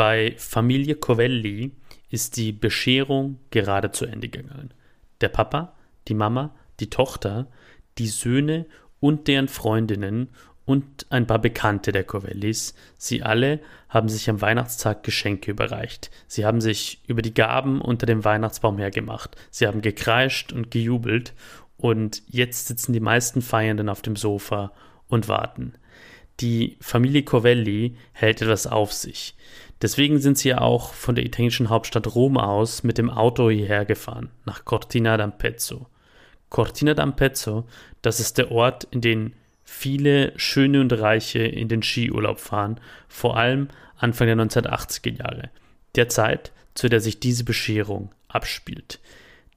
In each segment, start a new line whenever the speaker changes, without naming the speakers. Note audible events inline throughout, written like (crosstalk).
Bei Familie Covelli ist die Bescherung gerade zu Ende gegangen. Der Papa, die Mama, die Tochter, die Söhne und deren Freundinnen und ein paar Bekannte der Covellis, sie alle haben sich am Weihnachtstag Geschenke überreicht. Sie haben sich über die Gaben unter dem Weihnachtsbaum hergemacht. Sie haben gekreischt und gejubelt und jetzt sitzen die meisten Feiernden auf dem Sofa und warten. Die Familie Covelli hält etwas auf sich. Deswegen sind sie ja auch von der italienischen Hauptstadt Rom aus mit dem Auto hierher gefahren, nach Cortina d'Ampezzo. Cortina d'Ampezzo, das ist der Ort, in den viele Schöne und Reiche in den Skiurlaub fahren, vor allem Anfang der 1980er Jahre, der Zeit, zu der sich diese Bescherung abspielt.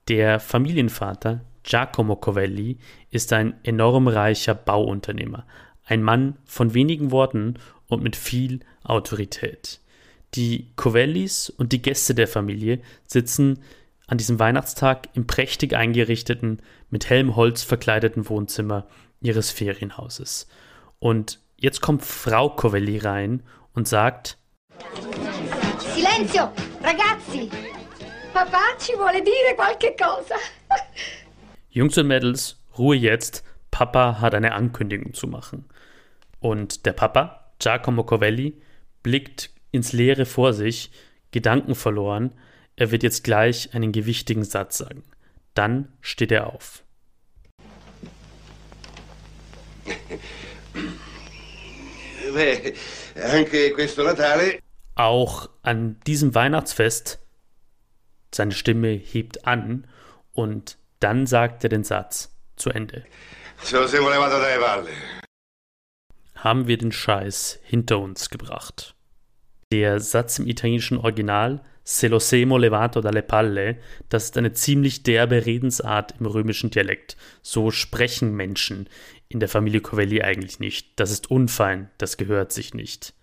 Der Familienvater Giacomo Covelli ist ein enorm reicher Bauunternehmer, ein Mann von wenigen Worten und mit viel Autorität. Die Covellis und die Gäste der Familie sitzen an diesem Weihnachtstag im prächtig eingerichteten, mit hellem Holz verkleideten Wohnzimmer ihres Ferienhauses. Und jetzt kommt Frau Covelli rein und sagt:
Silenzio, ragazzi! Papà ci vuole dire qualche cosa. (laughs)
Jungs und Mädels, Ruhe jetzt. Papa hat eine Ankündigung zu machen. Und der Papa, Giacomo Covelli, blickt ins Leere vor sich, Gedanken verloren, er wird jetzt gleich einen gewichtigen Satz sagen. Dann steht er auf. (laughs) Auch an diesem Weihnachtsfest, seine Stimme hebt an und dann sagt er den Satz zu Ende. Haben wir den Scheiß hinter uns gebracht. Der Satz im italienischen Original Se lo semo levato dalle palle, das ist eine ziemlich derbe Redensart im römischen Dialekt. So sprechen Menschen in der Familie Covelli eigentlich nicht. Das ist unfein, das gehört sich nicht.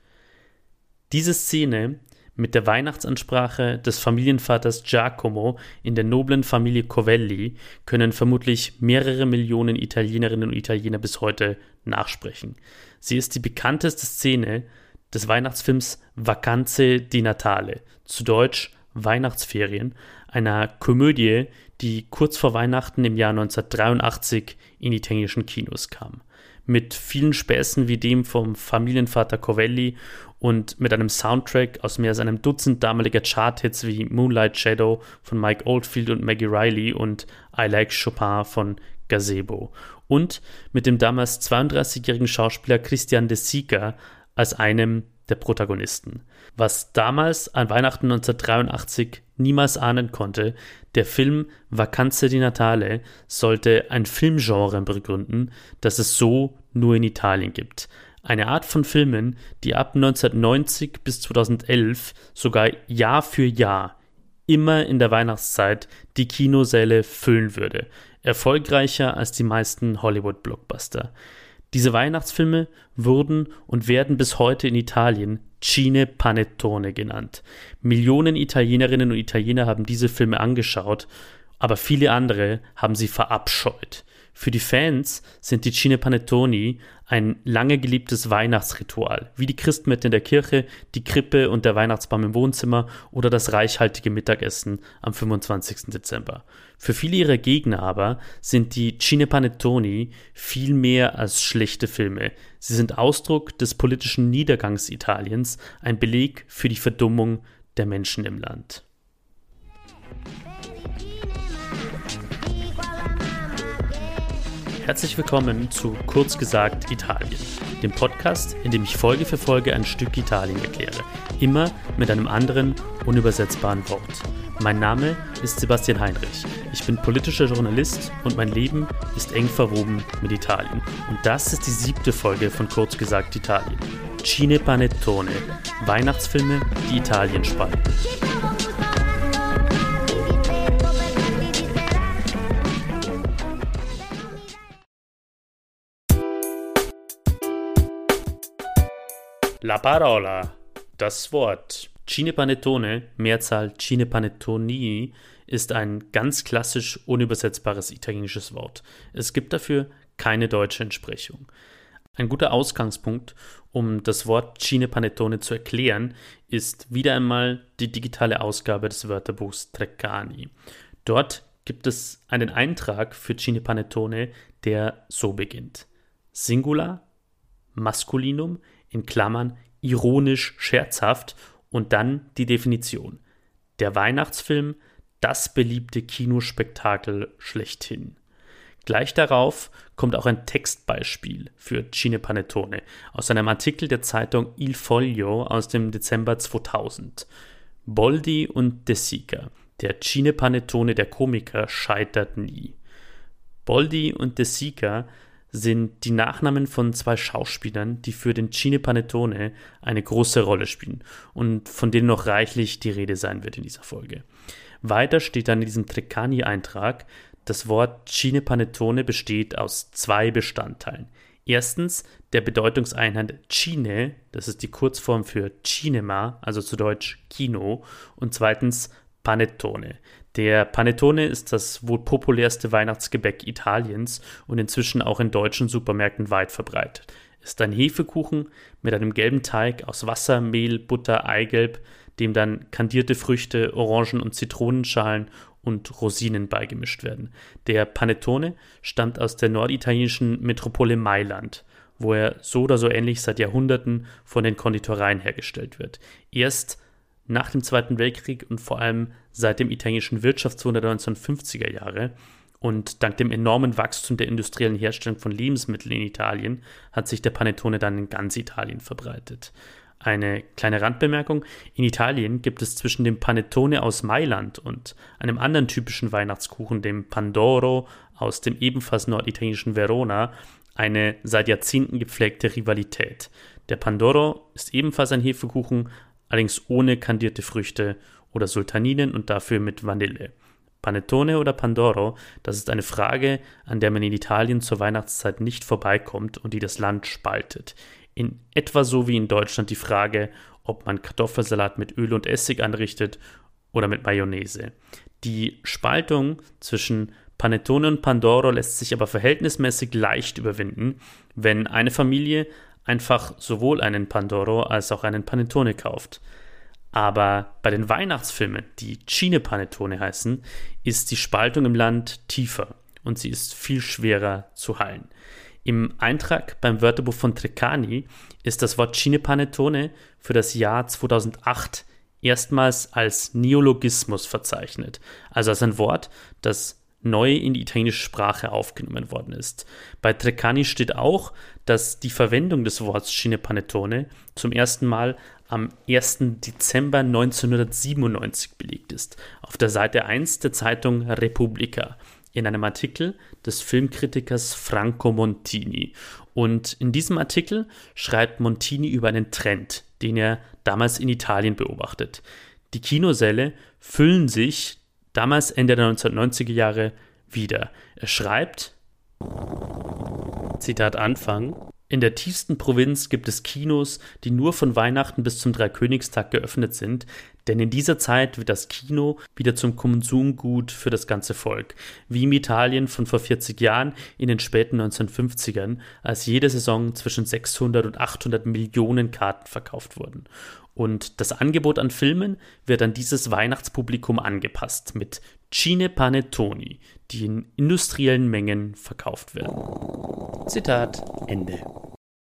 Diese Szene mit der Weihnachtsansprache des Familienvaters Giacomo in der noblen Familie Covelli können vermutlich mehrere Millionen Italienerinnen und Italiener bis heute nachsprechen. Sie ist die bekannteste Szene des Weihnachtsfilms Vacanze di Natale, zu Deutsch Weihnachtsferien, einer Komödie, die kurz vor Weihnachten im Jahr 1983 in italienischen Kinos kam. Mit vielen Späßen wie dem vom Familienvater Covelli und mit einem Soundtrack aus mehr als einem Dutzend damaliger Charthits wie Moonlight Shadow von Mike Oldfield und Maggie Riley und I Like Chopin von Gazebo. Und mit dem damals 32-jährigen Schauspieler Christian de Sica als einem der Protagonisten. Was damals an Weihnachten 1983 niemals ahnen konnte, der Film Vacanze di Natale sollte ein Filmgenre begründen, das es so nur in Italien gibt. Eine Art von Filmen, die ab 1990 bis 2011 sogar Jahr für Jahr immer in der Weihnachtszeit die Kinosäle füllen würde. Erfolgreicher als die meisten Hollywood-Blockbuster. Diese Weihnachtsfilme wurden und werden bis heute in Italien Cine Panettone genannt. Millionen Italienerinnen und Italiener haben diese Filme angeschaut, aber viele andere haben sie verabscheut. Für die Fans sind die Cine Panettoni ein lange geliebtes Weihnachtsritual, wie die Christmette in der Kirche, die Krippe und der Weihnachtsbaum im Wohnzimmer oder das reichhaltige Mittagessen am 25. Dezember. Für viele ihrer Gegner aber sind die Cine Panettoni viel mehr als schlechte Filme. Sie sind Ausdruck des politischen Niedergangs Italiens, ein Beleg für die Verdummung der Menschen im Land. Herzlich willkommen zu Kurz gesagt Italien, dem Podcast, in dem ich Folge für Folge ein Stück Italien erkläre, immer mit einem anderen, unübersetzbaren Wort. Mein Name ist Sebastian Heinrich. Ich bin politischer Journalist und mein Leben ist eng verwoben mit Italien. Und das ist die siebte Folge von Kurz gesagt Italien. Cine Panettone, Weihnachtsfilme, die Italien spalten. La parola, das Wort. Cinepanettone, Mehrzahl Cinepanettoni, ist ein ganz klassisch unübersetzbares italienisches Wort. Es gibt dafür keine deutsche Entsprechung. Ein guter Ausgangspunkt, um das Wort Cine Panettone zu erklären, ist wieder einmal die digitale Ausgabe des Wörterbuchs Treccani. Dort gibt es einen Eintrag für Cine Panettone, der so beginnt. Singular, Maskulinum, in Klammern, ironisch, scherzhaft und dann die Definition. Der Weihnachtsfilm, das beliebte Kinospektakel schlechthin. Gleich darauf kommt auch ein Textbeispiel für Cine Panettone aus einem Artikel der Zeitung Il Foglio aus dem Dezember 2000. Boldi und De Sica, der Cine Panettone der Komiker, scheitert nie. Boldi und De Sica sind die Nachnamen von zwei Schauspielern, die für den Cine Panettone eine große Rolle spielen und von denen noch reichlich die Rede sein wird in dieser Folge. Weiter steht dann in diesem Treccani-Eintrag, das Wort Cine Panettone besteht aus zwei Bestandteilen. Erstens der Bedeutungseinheit Cine, das ist die Kurzform für Cinema, also zu Deutsch Kino, und zweitens Panettone. Der Panettone ist das wohl populärste Weihnachtsgebäck Italiens und inzwischen auch in deutschen Supermärkten weit verbreitet. Ist ein Hefekuchen mit einem gelben Teig aus Wasser, Mehl, Butter, Eigelb, dem dann kandierte Früchte, Orangen und Zitronenschalen und Rosinen beigemischt werden. Der Panettone stammt aus der norditalienischen Metropole Mailand, wo er so oder so ähnlich seit Jahrhunderten von den Konditoreien hergestellt wird. Erst nach dem Zweiten Weltkrieg und vor allem seit dem italienischen Wirtschaftswunder der 1950er Jahre und dank dem enormen Wachstum der industriellen Herstellung von Lebensmitteln in Italien hat sich der Panettone dann in ganz Italien verbreitet. Eine kleine Randbemerkung: In Italien gibt es zwischen dem Panettone aus Mailand und einem anderen typischen Weihnachtskuchen, dem Pandoro aus dem ebenfalls norditalienischen Verona, eine seit Jahrzehnten gepflegte Rivalität. Der Pandoro ist ebenfalls ein Hefekuchen, allerdings ohne kandierte Früchte oder Sultaninen und dafür mit Vanille. Panettone oder Pandoro, das ist eine Frage, an der man in Italien zur Weihnachtszeit nicht vorbeikommt und die das Land spaltet in etwa so wie in Deutschland die Frage, ob man Kartoffelsalat mit Öl und Essig anrichtet oder mit Mayonnaise. Die Spaltung zwischen Panettone und Pandoro lässt sich aber verhältnismäßig leicht überwinden, wenn eine Familie einfach sowohl einen Pandoro als auch einen Panettone kauft. Aber bei den Weihnachtsfilmen, die Cine Panettone heißen, ist die Spaltung im Land tiefer und sie ist viel schwerer zu heilen. Im Eintrag beim Wörterbuch von Treccani ist das Wort Cinepanettone für das Jahr 2008 erstmals als Neologismus verzeichnet, also als ein Wort, das neu in die italienische Sprache aufgenommen worden ist. Bei Treccani steht auch, dass die Verwendung des Wortes Cinepanettone zum ersten Mal am 1. Dezember 1997 belegt ist, auf der Seite 1 der Zeitung Repubblica in einem Artikel des Filmkritikers Franco Montini. Und in diesem Artikel schreibt Montini über einen Trend, den er damals in Italien beobachtet. Die Kinosäle füllen sich damals Ende der 1990er Jahre wieder. Er schreibt, Zitat Anfang, in der tiefsten Provinz gibt es Kinos, die nur von Weihnachten bis zum Dreikönigstag geöffnet sind, denn in dieser Zeit wird das Kino wieder zum Konsumgut für das ganze Volk, wie im Italien von vor 40 Jahren in den späten 1950ern, als jede Saison zwischen 600 und 800 Millionen Karten verkauft wurden. Und das Angebot an Filmen wird an dieses Weihnachtspublikum angepasst mit Cine Panettoni, die in industriellen Mengen verkauft werden. Zitat Ende.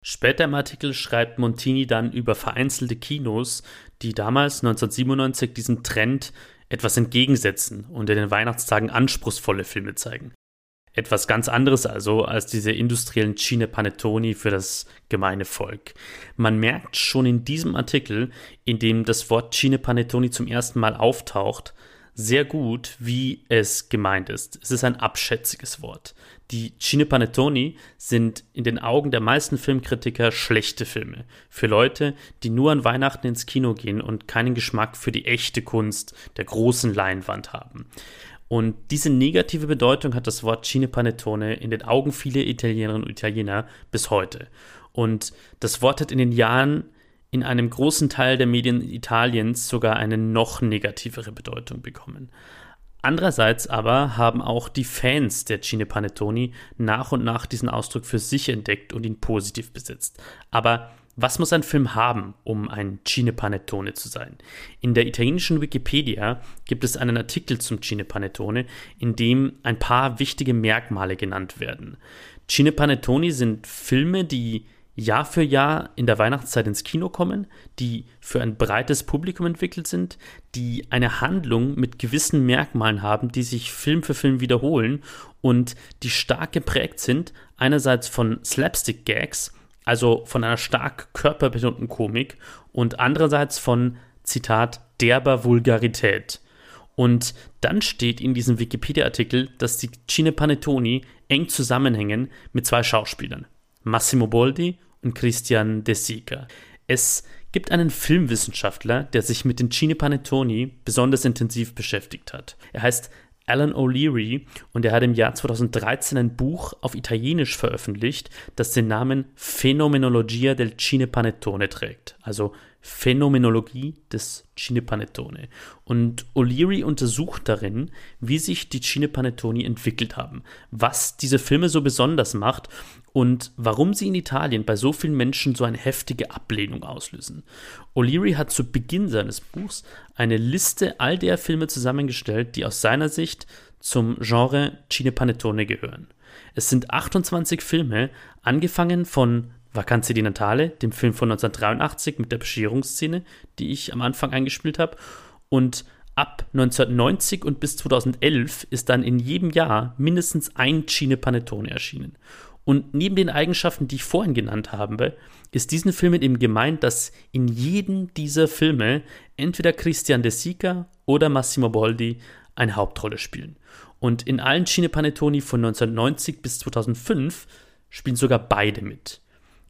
Später im Artikel schreibt Montini dann über vereinzelte Kinos, die damals 1997 diesem Trend etwas entgegensetzen und in den Weihnachtstagen anspruchsvolle Filme zeigen. Etwas ganz anderes also als diese industriellen Cine Panettoni für das gemeine Volk. Man merkt schon in diesem Artikel, in dem das Wort Cine Panettoni zum ersten Mal auftaucht, sehr gut, wie es gemeint ist. Es ist ein abschätziges Wort. Die Cine Panettoni sind in den Augen der meisten Filmkritiker schlechte Filme. Für Leute, die nur an Weihnachten ins Kino gehen und keinen Geschmack für die echte Kunst der großen Leinwand haben. Und diese negative Bedeutung hat das Wort Cine Panettone in den Augen vieler Italienerinnen und Italiener bis heute. Und das Wort hat in den Jahren in einem großen Teil der Medien Italiens sogar eine noch negativere Bedeutung bekommen. Andererseits aber haben auch die Fans der Cine Panettoni nach und nach diesen Ausdruck für sich entdeckt und ihn positiv besetzt. Aber was muss ein Film haben, um ein Cine Panettone zu sein? In der italienischen Wikipedia gibt es einen Artikel zum Cine Panettone, in dem ein paar wichtige Merkmale genannt werden. Cine Panettoni sind Filme, die Jahr für Jahr in der Weihnachtszeit ins Kino kommen, die für ein breites Publikum entwickelt sind, die eine Handlung mit gewissen Merkmalen haben, die sich Film für Film wiederholen und die stark geprägt sind, einerseits von Slapstick-Gags, also von einer stark körperbetonten Komik und andererseits von, Zitat, derber Vulgarität. Und dann steht in diesem Wikipedia-Artikel, dass die Cine Panettoni eng zusammenhängen mit zwei Schauspielern, Massimo Boldi und Christian De Sica. Es gibt einen Filmwissenschaftler, der sich mit den Cine Panettoni besonders intensiv beschäftigt hat. Er heißt Alan O'Leary und er hat im Jahr 2013 ein Buch auf Italienisch veröffentlicht, das den Namen Phänomenologia del Cinepanettone trägt, also Phänomenologie des Cinepanettone. Und O'Leary untersucht darin, wie sich die Cinepanettoni entwickelt haben, was diese Filme so besonders macht und warum sie in Italien bei so vielen Menschen so eine heftige Ablehnung auslösen. O'Leary hat zu Beginn seines Buchs eine Liste all der Filme zusammengestellt, die aus seiner Sicht zum Genre Cinepanettone gehören. Es sind 28 Filme, angefangen von Vacanze di Natale, dem Film von 1983 mit der Bescherungsszene, die ich am Anfang eingespielt habe, und ab 1990 und bis 2011 ist dann in jedem Jahr mindestens ein Cine Panettone erschienen. Und neben den Eigenschaften, die ich vorhin genannt habe, ist diesen Filmen eben gemeint, dass in jedem dieser Filme entweder Christian De Sica oder Massimo Boldi eine Hauptrolle spielen. Und in allen Cine Panettoni von 1990 bis 2005 spielen sogar beide mit.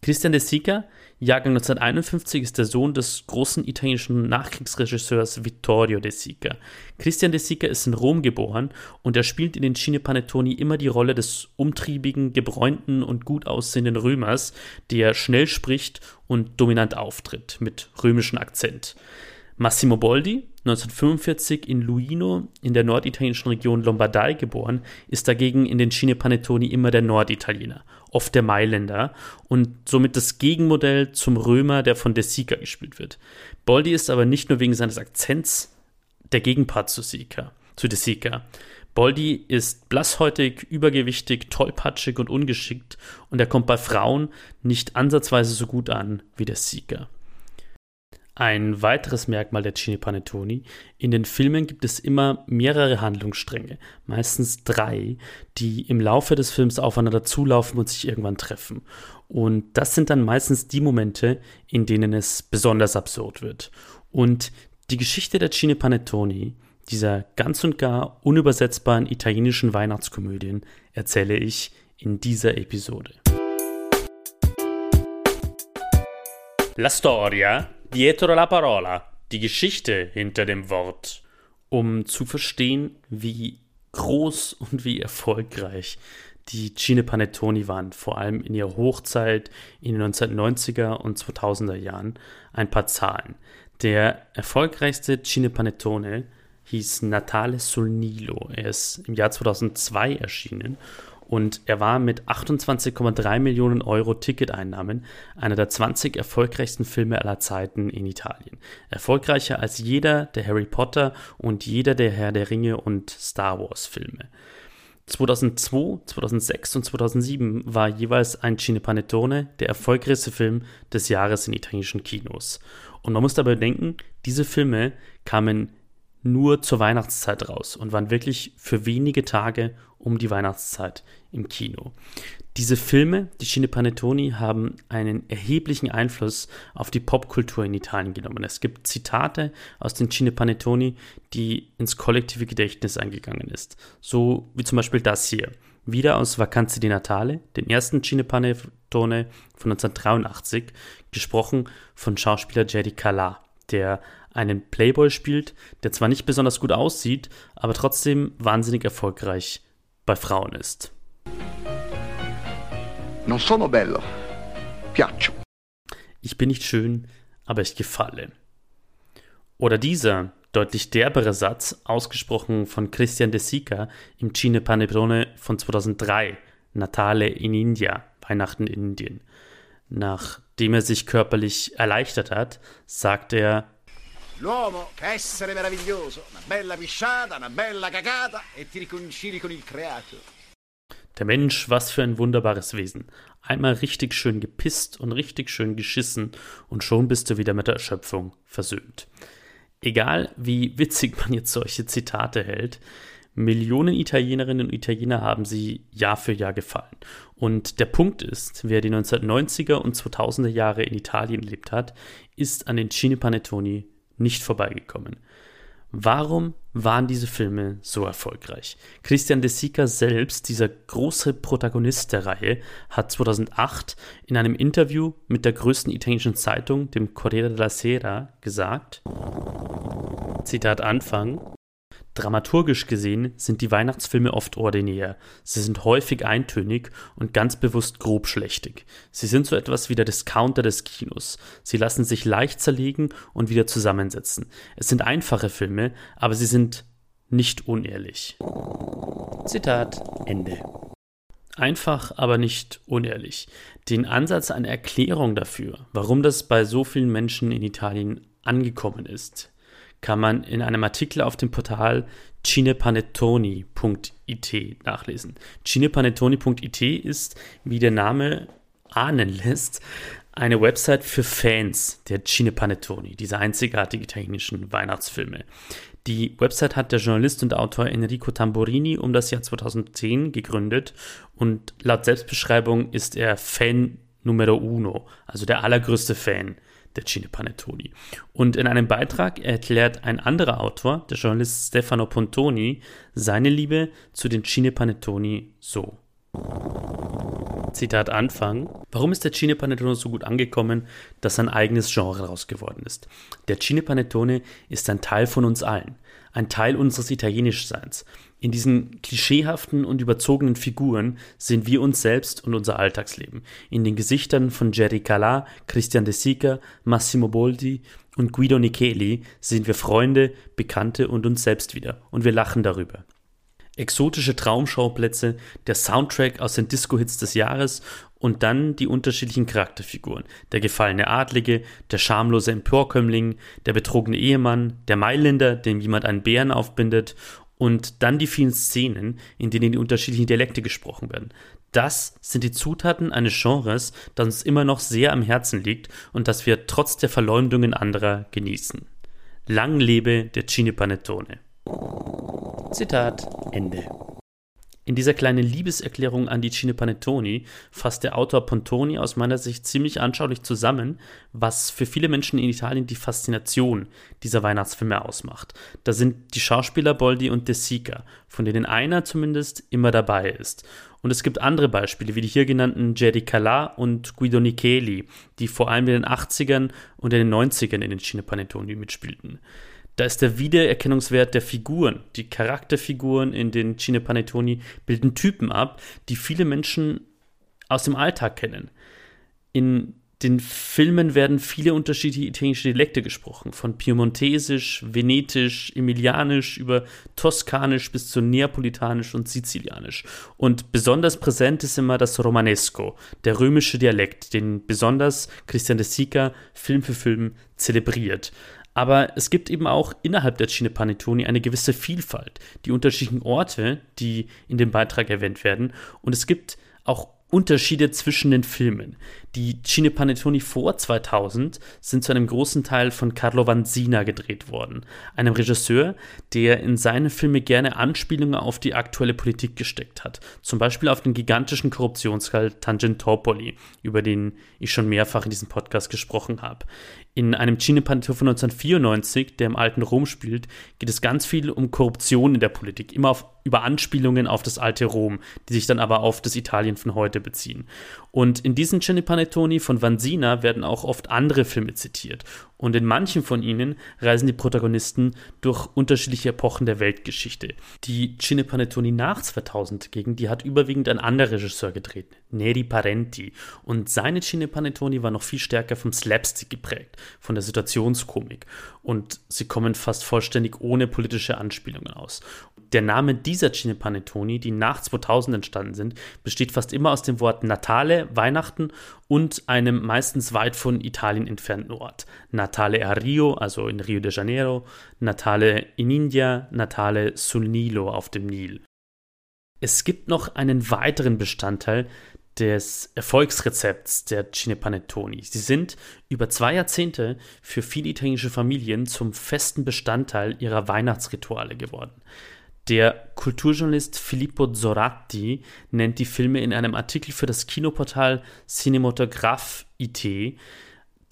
Christian De Sica, Jahrgang 1951, ist der Sohn des großen italienischen Nachkriegsregisseurs Vittorio De Sica. Christian De Sica ist in Rom geboren und er spielt in den Cine Panettoni immer die Rolle des umtriebigen, gebräunten und gut aussehenden Römers, der schnell spricht und dominant auftritt, mit römischem Akzent. Massimo Boldi, 1945 in Luino in der norditalienischen Region Lombardei geboren, ist dagegen in den Cine Panettoni immer der Norditaliener oft der Mailänder und somit das Gegenmodell zum Römer, der von De Sica gespielt wird. Boldi ist aber nicht nur wegen seines Akzents der Gegenpart zu, Sica, zu De Sica. Boldi ist blasshäutig, übergewichtig, tollpatschig und ungeschickt und er kommt bei Frauen nicht ansatzweise so gut an wie der Sieger. Ein weiteres Merkmal der Cine Panettoni, in den Filmen gibt es immer mehrere Handlungsstränge, meistens drei, die im Laufe des Films aufeinander zulaufen und sich irgendwann treffen. Und das sind dann meistens die Momente, in denen es besonders absurd wird. Und die Geschichte der Cine Panettoni, dieser ganz und gar unübersetzbaren italienischen Weihnachtskomödien, erzähle ich in dieser Episode. La storia Dietro la parola, die Geschichte hinter dem Wort, um zu verstehen, wie groß und wie erfolgreich die Cine Panettoni waren, vor allem in ihrer Hochzeit in den 1990er und 2000er Jahren, ein paar Zahlen. Der erfolgreichste Cine Panettone hieß Natale sul Nilo. Er ist im Jahr 2002 erschienen und er war mit 28,3 Millionen Euro Ticketeinnahmen einer der 20 erfolgreichsten Filme aller Zeiten in Italien. Erfolgreicher als jeder der Harry Potter und jeder der Herr der Ringe und Star Wars Filme. 2002, 2006 und 2007 war jeweils ein Cine Panettone der erfolgreichste Film des Jahres in italienischen Kinos. Und man muss dabei denken, diese Filme kamen nur zur Weihnachtszeit raus und waren wirklich für wenige Tage um die Weihnachtszeit im Kino. Diese Filme, die Cine Panettoni, haben einen erheblichen Einfluss auf die Popkultur in Italien genommen. Es gibt Zitate aus den Cine Panettoni, die ins kollektive Gedächtnis eingegangen ist. So wie zum Beispiel das hier. Wieder aus Vacanze di Natale, dem ersten Cine Panettone von 1983, gesprochen von Schauspieler Jerry Calà, der einen Playboy spielt, der zwar nicht besonders gut aussieht, aber trotzdem wahnsinnig erfolgreich bei Frauen ist. Non sono bello. Piaccio. Ich bin nicht schön, aber ich gefalle. Oder dieser, deutlich derbere Satz, ausgesprochen von Christian de Sica im Cine Panettone von 2003, Natale in India, Weihnachten in Indien. Nachdem er sich körperlich erleichtert hat, sagt er,
L'uomo che essere meraviglioso, una bella pisciata, una bella cagata e ti riconcili con il creato.
Der Mensch, was für ein wunderbares Wesen. Einmal richtig schön gepisst und richtig schön geschissen und schon bist du wieder mit der Erschöpfung versöhnt. Egal wie witzig man jetzt solche Zitate hält, Millionen Italienerinnen und Italiener haben sie Jahr für Jahr gefallen. Und der Punkt ist, wer die 1990er und 2000er Jahre in Italien erlebt hat, ist an den Cine Panettoni nicht vorbeigekommen. Warum waren diese Filme so erfolgreich? Christian De Sica selbst, dieser große Protagonist der Reihe, hat 2008 in einem Interview mit der größten italienischen Zeitung, dem Corriere della Sera, gesagt, Zitat Anfang, Dramaturgisch gesehen sind die Weihnachtsfilme oft ordinär. Sie sind häufig eintönig und ganz bewusst grobschlächtig. Sie sind so etwas wie der Discounter des Kinos. Sie lassen sich leicht zerlegen und wieder zusammensetzen. Es sind einfache Filme, aber sie sind nicht unehrlich. Zitat Ende. Einfach, aber nicht unehrlich. Den Ansatz einer Erklärung dafür, warum das bei so vielen Menschen in Italien angekommen ist, kann man in einem Artikel auf dem Portal cinepanettoni.it nachlesen. cinepanettoni.it ist, wie der Name ahnen lässt, eine Website für Fans der Cinepanettoni, dieser einzigartigen italienischen Weihnachtsfilme. Die Website hat der Journalist und Autor Enrico Tamborini um das Jahr 2010 gegründet und laut Selbstbeschreibung ist er Fan Numero Uno, also der allergrößte Fan der Cine Panettoni. Und in einem Beitrag erklärt ein anderer Autor, der Journalist Stefano Pontoni, seine Liebe zu den Cine Panettoni so. Zitat Anfang. Warum ist der Cine Panettone so gut angekommen, dass ein eigenes Genre daraus geworden ist? Der Cine Panettone ist ein Teil von uns allen, ein Teil unseres Italienischseins. In diesen klischeehaften und überzogenen Figuren sehen wir uns selbst und unser Alltagsleben. In den Gesichtern von Jerry Calà, Christian De Sica, Massimo Boldi und Guido Nicheli sehen wir Freunde, Bekannte und uns selbst wieder. Und wir lachen darüber exotische Traumschauplätze, der Soundtrack aus den Disco-Hits des Jahres und dann die unterschiedlichen Charakterfiguren. Der gefallene Adlige, der schamlose Emporkömmling, der betrogene Ehemann, der Mailänder, dem jemand einen Bären aufbindet und dann die vielen Szenen, in denen die unterschiedlichen Dialekte gesprochen werden. Das sind die Zutaten eines Genres, das uns immer noch sehr am Herzen liegt und das wir trotz der Verleumdungen anderer genießen. Lang lebe der Cine Panettone. Zitat Ende. In dieser kleinen Liebeserklärung an die Cine Panettoni fasst der Autor Pontoni aus meiner Sicht ziemlich anschaulich zusammen, was für viele Menschen in Italien die Faszination dieser Weihnachtsfilme ausmacht. Da sind die Schauspieler Boldi und De Sica, von denen einer zumindest immer dabei ist. Und es gibt andere Beispiele, wie die hier genannten Jerry Calà und Guido Nicheli, die vor allem in den 80ern und in den 90ern in den Cine Panettoni mitspielten. Da ist der Wiedererkennungswert der Figuren. Die Charakterfiguren in den Cine Panettoni bilden Typen ab, die viele Menschen aus dem Alltag kennen. In den Filmen werden viele unterschiedliche italienische Dialekte gesprochen, von Piemontesisch, Venetisch, Emilianisch über Toskanisch bis zu Neapolitanisch und Sizilianisch. Und besonders präsent ist immer das Romanesco, der römische Dialekt, den besonders Christian de Sica Film für Film zelebriert. Aber es gibt eben auch innerhalb der Cine Panettoni eine gewisse Vielfalt, die unterschiedlichen Orte, die in dem Beitrag erwähnt werden. Und es gibt auch Unterschiede zwischen den Filmen. Die Cine Panettoni vor 2000 sind zu einem großen Teil von Carlo Vanzina gedreht worden, einem Regisseur, der in seine Filme gerne Anspielungen auf die aktuelle Politik gesteckt hat. Zum Beispiel auf den gigantischen Korruptionsfall Tangentopoli, über den ich schon mehrfach in diesem Podcast gesprochen habe. In einem Cine Panettone von 1994, der im alten Rom spielt, geht es ganz viel um Korruption in der Politik, immer auf über Anspielungen auf das alte Rom, die sich dann aber auf das Italien von heute beziehen. Und in diesen Cinepanettoni von Vanzina werden auch oft andere Filme zitiert. Und in manchen von ihnen reisen die Protagonisten durch unterschiedliche Epochen der Weltgeschichte. Die Cinepanettoni nach 2000 gegen die hat überwiegend ein anderer Regisseur gedreht, Neri Parenti. Und seine Cinepanettoni war noch viel stärker vom Slapstick geprägt, von der Situationskomik. Und sie kommen fast vollständig ohne politische Anspielungen aus. Der Name dieser Cinepanettoni, die nach 2000 entstanden sind, besteht fast immer aus dem Wort Natale, Weihnachten und einem meistens weit von Italien entfernten Ort. Natale a Rio, also in Rio de Janeiro, Natale in India, Natale sul Nilo auf dem Nil. Es gibt noch einen weiteren Bestandteil des Erfolgsrezepts der Cinepanettoni. Sie sind über zwei Jahrzehnte für viele italienische Familien zum festen Bestandteil ihrer Weihnachtsrituale geworden. Der Kulturjournalist Filippo Zoratti nennt die Filme in einem Artikel für das Kinoportal Cinematograph IT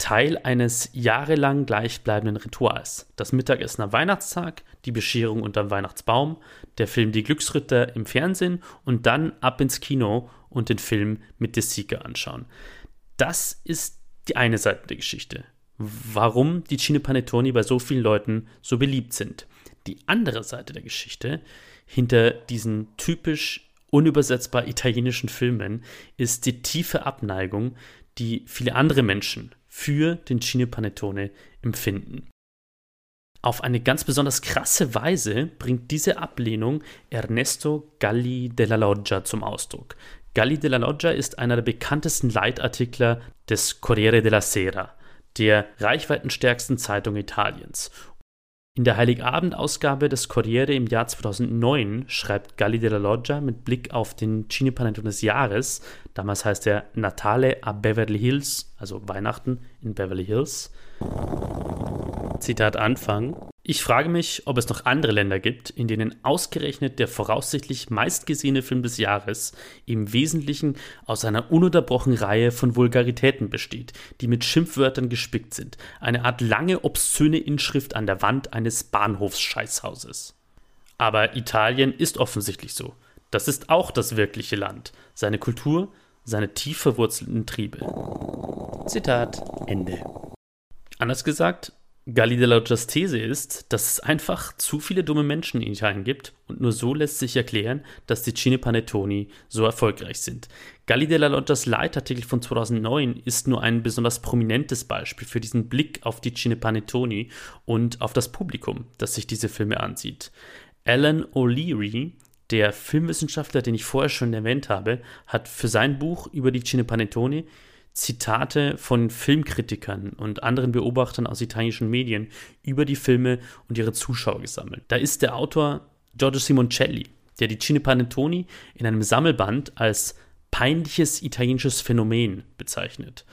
Teil eines jahrelang gleichbleibenden Rituals. Das Mittagessen am Weihnachtstag, die Bescherung unterm Weihnachtsbaum, der Film Die Glücksritter im Fernsehen und dann ab ins Kino und den Film mit De Sica anschauen. Das ist die eine Seite der Geschichte. Warum die Cine Panettoni bei so vielen Leuten so beliebt sind. Die andere Seite der Geschichte hinter diesen typisch unübersetzbar italienischen Filmen ist die tiefe Abneigung, die viele andere Menschen für den Cine Panettone empfinden. Auf eine ganz besonders krasse Weise bringt diese Ablehnung Ernesto Galli della Loggia zum Ausdruck. Galli della Loggia ist einer der bekanntesten Leitartikler des Corriere della Sera, der reichweitenstärksten Zeitung Italiens in der Heiligabend-Ausgabe des Corriere im Jahr 2009 schreibt Galli della Loggia mit Blick auf den Cinepanettone des Jahres, damals heißt er Natale a Beverly Hills, also Weihnachten in Beverly Hills. Zitat Anfang. Ich frage mich, ob es noch andere Länder gibt, in denen ausgerechnet der voraussichtlich meistgesehene Film des Jahres im Wesentlichen aus einer ununterbrochenen Reihe von Vulgaritäten besteht, die mit Schimpfwörtern gespickt sind, eine Art lange obszöne Inschrift an der Wand eines Bahnhofsscheißhauses. Aber Italien ist offensichtlich so. Das ist auch das wirkliche Land, seine Kultur, seine tief verwurzelten Triebe. Zitat Ende. Anders gesagt, Galli della Loggias These ist, dass es einfach zu viele dumme Menschen in Italien gibt und nur so lässt sich erklären, dass die Cine Panettoni so erfolgreich sind. Galli della Loggias Leitartikel von 2009 ist nur ein besonders prominentes Beispiel für diesen Blick auf die Cine Panettoni und auf das Publikum, das sich diese Filme ansieht. Alan O'Leary, der Filmwissenschaftler, den ich vorher schon erwähnt habe, hat für sein Buch über die Cine Panettoni Zitate von Filmkritikern und anderen Beobachtern aus italienischen Medien über die Filme und ihre Zuschauer gesammelt. Da ist der Autor Giorgio Simoncelli, der die Cine Panettoni in einem Sammelband als peinliches italienisches Phänomen bezeichnet.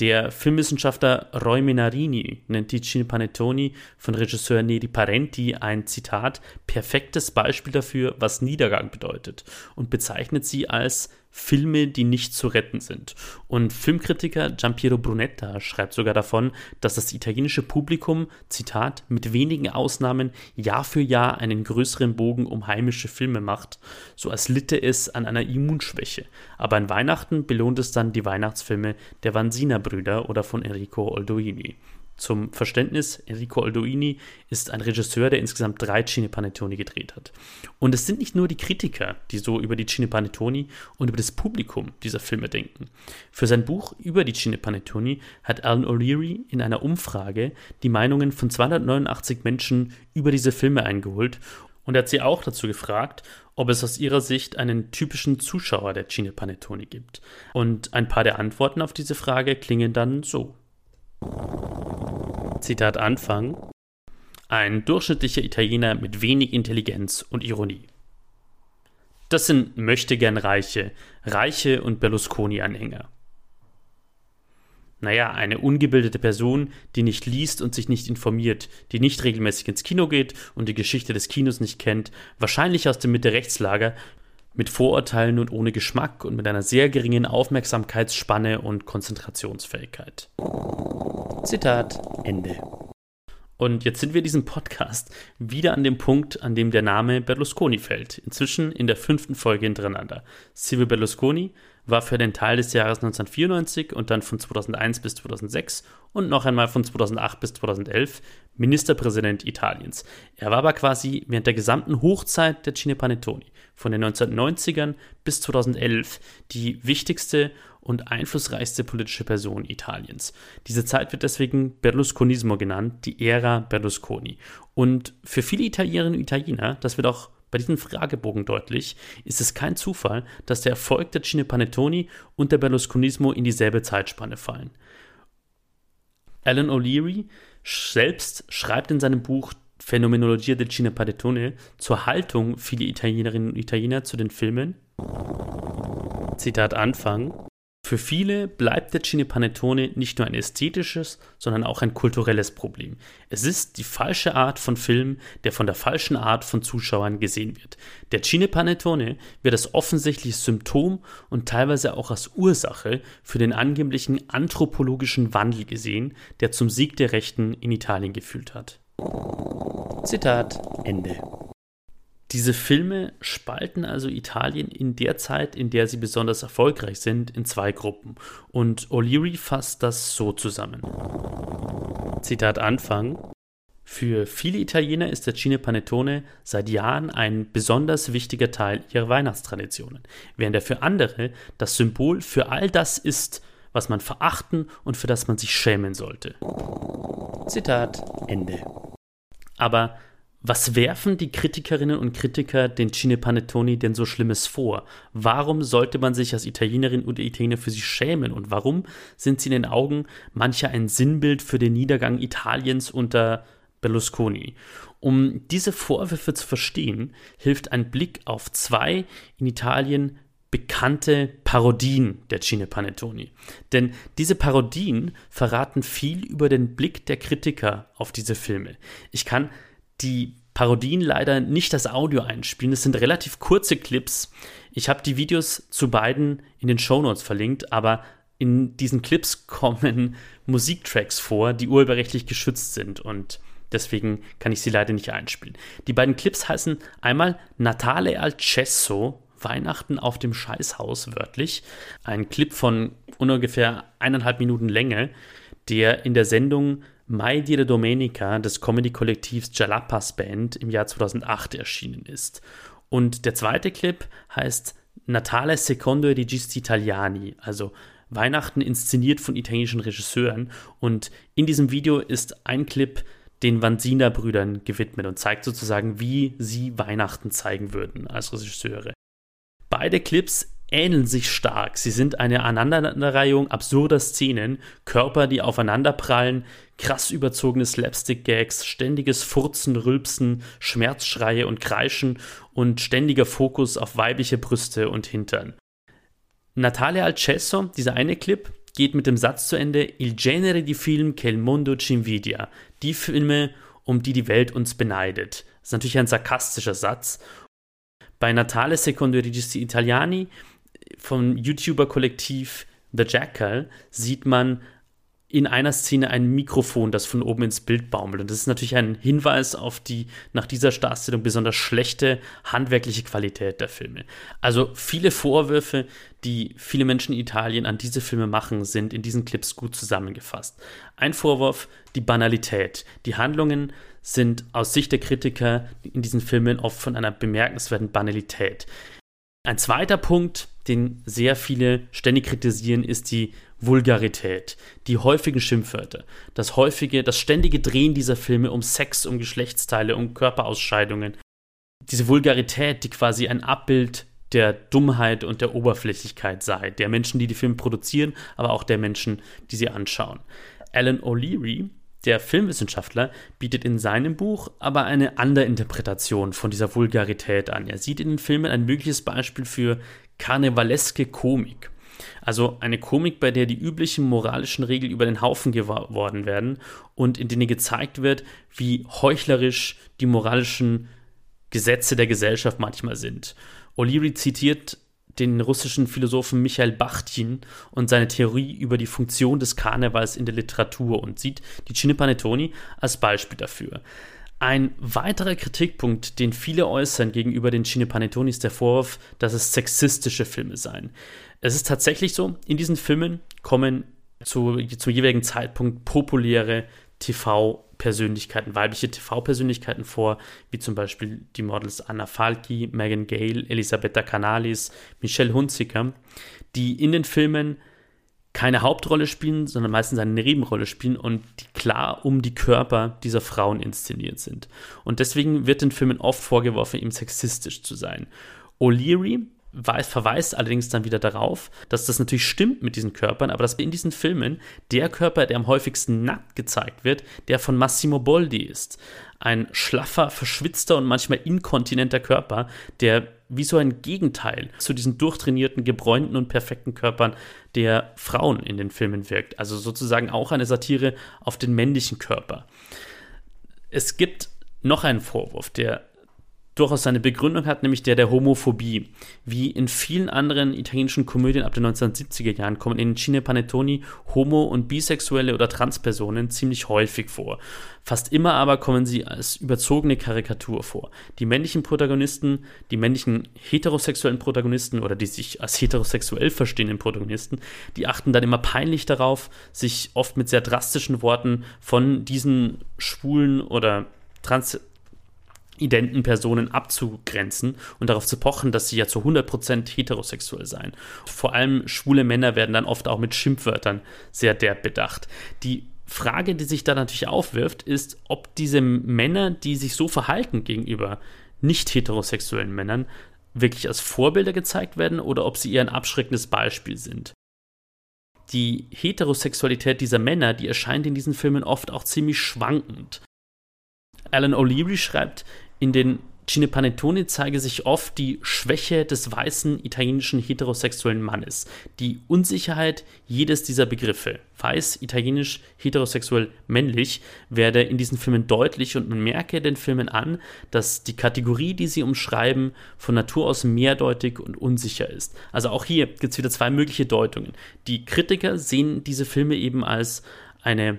Der Filmwissenschaftler Roy Menarini nennt die Cine Panettoni von Regisseur Neri Parenti ein Zitat perfektes Beispiel dafür, was Niedergang bedeutet und bezeichnet sie als Filme, die nicht zu retten sind. Und Filmkritiker Giampiero Brunetta schreibt sogar davon, dass das italienische Publikum, Zitat, mit wenigen Ausnahmen Jahr für Jahr einen größeren Bogen um heimische Filme macht, so als litte es an einer Immunschwäche. Aber an Weihnachten belohnt es dann die Weihnachtsfilme der Vanzina-Brüder oder von Enrico Oldoini. Zum Verständnis, Enrico Aldoini ist ein Regisseur, der insgesamt drei Cine Panettoni gedreht hat. Und es sind nicht nur die Kritiker, die so über die Cine Panettoni und über das Publikum dieser Filme denken. Für sein Buch über die Cine Panettoni hat Alan O'Leary in einer Umfrage die Meinungen von 289 Menschen über diese Filme eingeholt und er hat sie auch dazu gefragt, ob es aus ihrer Sicht einen typischen Zuschauer der Cine Panettoni gibt. Und ein paar der Antworten auf diese Frage klingen dann so. Zitat Anfang, ein durchschnittlicher Italiener mit wenig Intelligenz und Ironie. Das sind möchtegern Reiche, Reiche und Berlusconi-Anhänger. Naja, eine ungebildete Person, die nicht liest und sich nicht informiert, die nicht regelmäßig ins Kino geht und die Geschichte des Kinos nicht kennt, wahrscheinlich aus dem Mitte-Rechtslager, mit Vorurteilen und ohne Geschmack und mit einer sehr geringen Aufmerksamkeitsspanne und Konzentrationsfähigkeit. Zitat Ende. Und jetzt sind wir diesem Podcast wieder an dem Punkt, an dem der Name Berlusconi fällt. Inzwischen in der fünften Folge hintereinander. Silvio Berlusconi war für den Teil des Jahres 1994 und dann von 2001 bis 2006 und noch einmal von 2008 bis 2011 Ministerpräsident Italiens. Er war aber quasi während der gesamten Hochzeit der Cine Panettoni, von den 1990ern bis 2011, die wichtigste und einflussreichste politische Person Italiens. Diese Zeit wird deswegen Berlusconismo genannt, die Ära Berlusconi. Und für viele Italienerinnen und Italiener, das wird auch bei diesem Fragebogen deutlich, ist es kein Zufall, dass der Erfolg der Cine Panettoni und der Berlusconismo in dieselbe Zeitspanne fallen. Alan O'Leary selbst schreibt in seinem Buch Phänomenologia del Cine Panettone zur Haltung vieler Italienerinnen und Italiener zu den Filmen. Zitat Anfang. Für viele bleibt der Cine Panettone nicht nur ein ästhetisches, sondern auch ein kulturelles Problem. Es ist die falsche Art von Film, der von der falschen Art von Zuschauern gesehen wird. Der Cine Panettone wird als offensichtliches Symptom und teilweise auch als Ursache für den angeblichen anthropologischen Wandel gesehen, der zum Sieg der Rechten in Italien geführt hat. Zitat Ende. Diese Filme spalten also Italien in der Zeit, in der sie besonders erfolgreich sind, in zwei Gruppen. Und O'Leary fasst das so zusammen. Zitat Anfang. Für viele Italiener ist der Cine Panettone seit Jahren ein besonders wichtiger Teil ihrer Weihnachtstraditionen, während er für andere das Symbol für all das ist, was man verachten und für das man sich schämen sollte. Zitat Ende. Aber was werfen die Kritikerinnen und Kritiker den Cine Panettoni denn so Schlimmes vor? Warum sollte man sich als Italienerin oder Italiener für sie schämen? Und warum sind sie in den Augen mancher ein Sinnbild für den Niedergang Italiens unter Berlusconi? Um diese Vorwürfe zu verstehen, hilft ein Blick auf zwei in Italien bekannte Parodien der Cine Panettoni. Denn diese Parodien verraten viel über den Blick der Kritiker auf diese Filme. Ich kann die Parodien leider nicht das Audio einspielen. Es sind relativ kurze Clips. Ich habe die Videos zu beiden in den Shownotes verlinkt, aber in diesen Clips kommen (laughs) Musiktracks vor, die urheberrechtlich geschützt sind und deswegen kann ich sie leider nicht einspielen. Die beiden Clips heißen einmal Natale al Cesso, Weihnachten auf dem Scheißhaus wörtlich, ein Clip von ungefähr eineinhalb Minuten Länge, der in der Sendung Mai Dire Domenica des Comedy-Kollektivs Jalapas Band im Jahr 2008 erschienen ist. Und der zweite Clip heißt Natale secondo i registi italiani, also Weihnachten inszeniert von italienischen Regisseuren. Und in diesem Video ist ein Clip den Vanzina-Brüdern gewidmet und zeigt sozusagen, wie sie Weihnachten zeigen würden als Regisseure. Beide Clips ähneln sich stark. Sie sind eine Aneinanderreihung absurder Szenen, Körper, die aufeinanderprallen, krass überzogene Slapstick-Gags, ständiges Furzen, Rülpsen, Schmerzschreie und Kreischen und ständiger Fokus auf weibliche Brüste und Hintern. Natalia Alcesso, dieser eine Clip, geht mit dem Satz zu Ende: Il genere di film che il mondo ci invidia. Die Filme, um die die Welt uns beneidet. Das ist natürlich ein sarkastischer Satz. Bei Natale Secondo Registi Italiani vom YouTuber-Kollektiv The Jackal sieht man in einer Szene ein Mikrofon, das von oben ins Bild baumelt. Und das ist natürlich ein Hinweis auf die nach dieser Startstellung besonders schlechte handwerkliche Qualität der Filme. Also viele Vorwürfe, die viele Menschen in Italien an diese Filme machen, sind in diesen Clips gut zusammengefasst. Ein Vorwurf, die Banalität. Die Handlungen sind aus Sicht der Kritiker in diesen Filmen oft von einer bemerkenswerten Banalität. Ein zweiter Punkt, den sehr viele ständig kritisieren, ist die Vulgarität, die häufigen Schimpfwörter, das häufige, das ständige Drehen dieser Filme um Sex, um Geschlechtsteile, um Körperausscheidungen. Diese Vulgarität, die quasi ein Abbild der Dummheit und der Oberflächlichkeit sei, der Menschen, die die Filme produzieren, aber auch der Menschen, die sie anschauen. Alan O'Leary, der Filmwissenschaftler bietet in seinem Buch aber eine andere Interpretation von dieser Vulgarität an. Er sieht in den Filmen ein mögliches Beispiel für karnevaleske Komik. Also eine Komik, bei der die üblichen moralischen Regeln über den Haufen geworden werden und in denen gezeigt wird, wie heuchlerisch die moralischen Gesetze der Gesellschaft manchmal sind. O'Leary zitiert den russischen Philosophen Michael Bachtin und seine Theorie über die Funktion des Karnevals in der Literatur und sieht die Cine Panettoni als Beispiel dafür. Ein weiterer Kritikpunkt, den viele äußern gegenüber den Cine Panettoni, ist der Vorwurf, dass es sexistische Filme seien. Es ist tatsächlich so, in diesen Filmen kommen zu, zum jeweiligen Zeitpunkt populäre TV-Persönlichkeiten, weibliche TV-Persönlichkeiten vor, wie zum Beispiel die Models Anna Falki, Megan Gale, Elisabetta Canalis, Michelle Hunziker, die in den Filmen keine Hauptrolle spielen, sondern meistens eine Nebenrolle spielen und die klar um die Körper dieser Frauen inszeniert sind. Und deswegen wird den Filmen oft vorgeworfen, eben sexistisch zu sein. O'Leary weiß, verweist allerdings dann wieder darauf, dass das natürlich stimmt mit diesen Körpern, aber dass in diesen Filmen der Körper, der am häufigsten nackt gezeigt wird, der von Massimo Boldi ist. Ein schlaffer, verschwitzter und manchmal inkontinenter Körper, der wie so ein Gegenteil zu diesen durchtrainierten, gebräunten und perfekten Körpern der Frauen in den Filmen wirkt. Also sozusagen auch eine Satire auf den männlichen Körper. Es gibt noch einen Vorwurf, der durchaus seine Begründung hat, nämlich der der Homophobie. Wie in vielen anderen italienischen Komödien ab den 1970er Jahren kommen in Cine Panettoni homo- und bisexuelle oder Transpersonen ziemlich häufig vor. Fast immer aber kommen sie als überzogene Karikatur vor. Die männlichen Protagonisten, die männlichen heterosexuellen Protagonisten oder die sich als heterosexuell verstehenden Protagonisten, die achten dann immer peinlich darauf, sich oft mit sehr drastischen Worten von diesen schwulen oder trans identen Personen abzugrenzen und darauf zu pochen, dass sie ja zu 100% heterosexuell seien. Vor allem schwule Männer werden dann oft auch mit Schimpfwörtern sehr derb bedacht. Die Frage, die sich da natürlich aufwirft, ist, ob diese Männer, die sich so verhalten gegenüber nicht heterosexuellen Männern, wirklich als Vorbilder gezeigt werden oder ob sie eher ein abschreckendes Beispiel sind. Die Heterosexualität dieser Männer, die erscheint in diesen Filmen oft auch ziemlich schwankend. Alan O'Leary schreibt, in den Cinepanettone zeige sich oft die Schwäche des weißen italienischen heterosexuellen Mannes, die Unsicherheit jedes dieser Begriffe, weiß, italienisch, heterosexuell, männlich, werde in diesen Filmen deutlich und man merke den Filmen an, dass die Kategorie, die sie umschreiben, von Natur aus mehrdeutig und unsicher ist. Also auch hier gibt es wieder zwei mögliche Deutungen. Die Kritiker sehen diese Filme eben als eine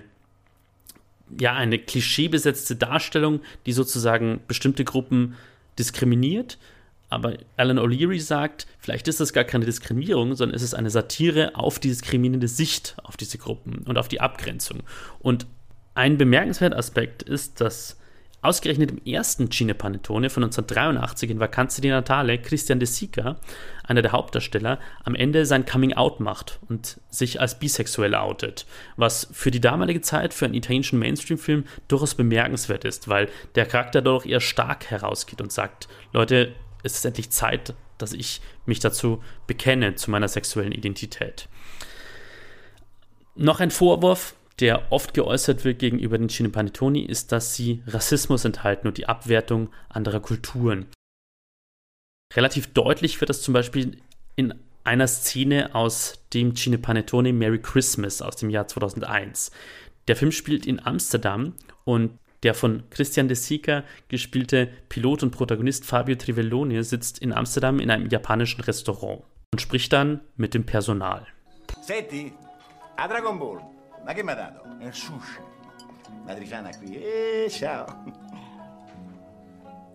ja, eine klischeebesetzte Darstellung, die sozusagen bestimmte Gruppen diskriminiert. Aber Alan O'Leary sagt, vielleicht ist das gar keine Diskriminierung, sondern es ist eine Satire auf die diskriminierende Sicht auf diese Gruppen und auf die Abgrenzung. Und ein bemerkenswerter Aspekt ist, dass Ausgerechnet im ersten Cine Panettone von 1983 in Vacanze di Natale Christian De Sica, einer der Hauptdarsteller, am Ende sein Coming-out macht und sich als bisexuell outet, was für die damalige Zeit für einen italienischen Mainstream-Film durchaus bemerkenswert ist, weil der Charakter dadurch eher stark herausgeht und sagt, Leute, es ist endlich Zeit, dass ich mich dazu bekenne, zu meiner sexuellen Identität. Noch ein Vorwurf, der oft geäußert wird gegenüber den Cinepanettoni, ist, dass sie Rassismus enthalten und die Abwertung anderer Kulturen. Relativ deutlich wird das zum Beispiel in einer Szene aus dem Cinepanettone Merry Christmas aus dem Jahr 2001. Der Film spielt in Amsterdam und der von Christian De Sica gespielte Pilot und Protagonist Fabio Trivellone sitzt in Amsterdam in einem japanischen Restaurant und spricht dann mit dem Personal.
Senti, a Dragon Ball. Ma che mi ha dato? Il sushi. Matriciana qui. Eh, ciao.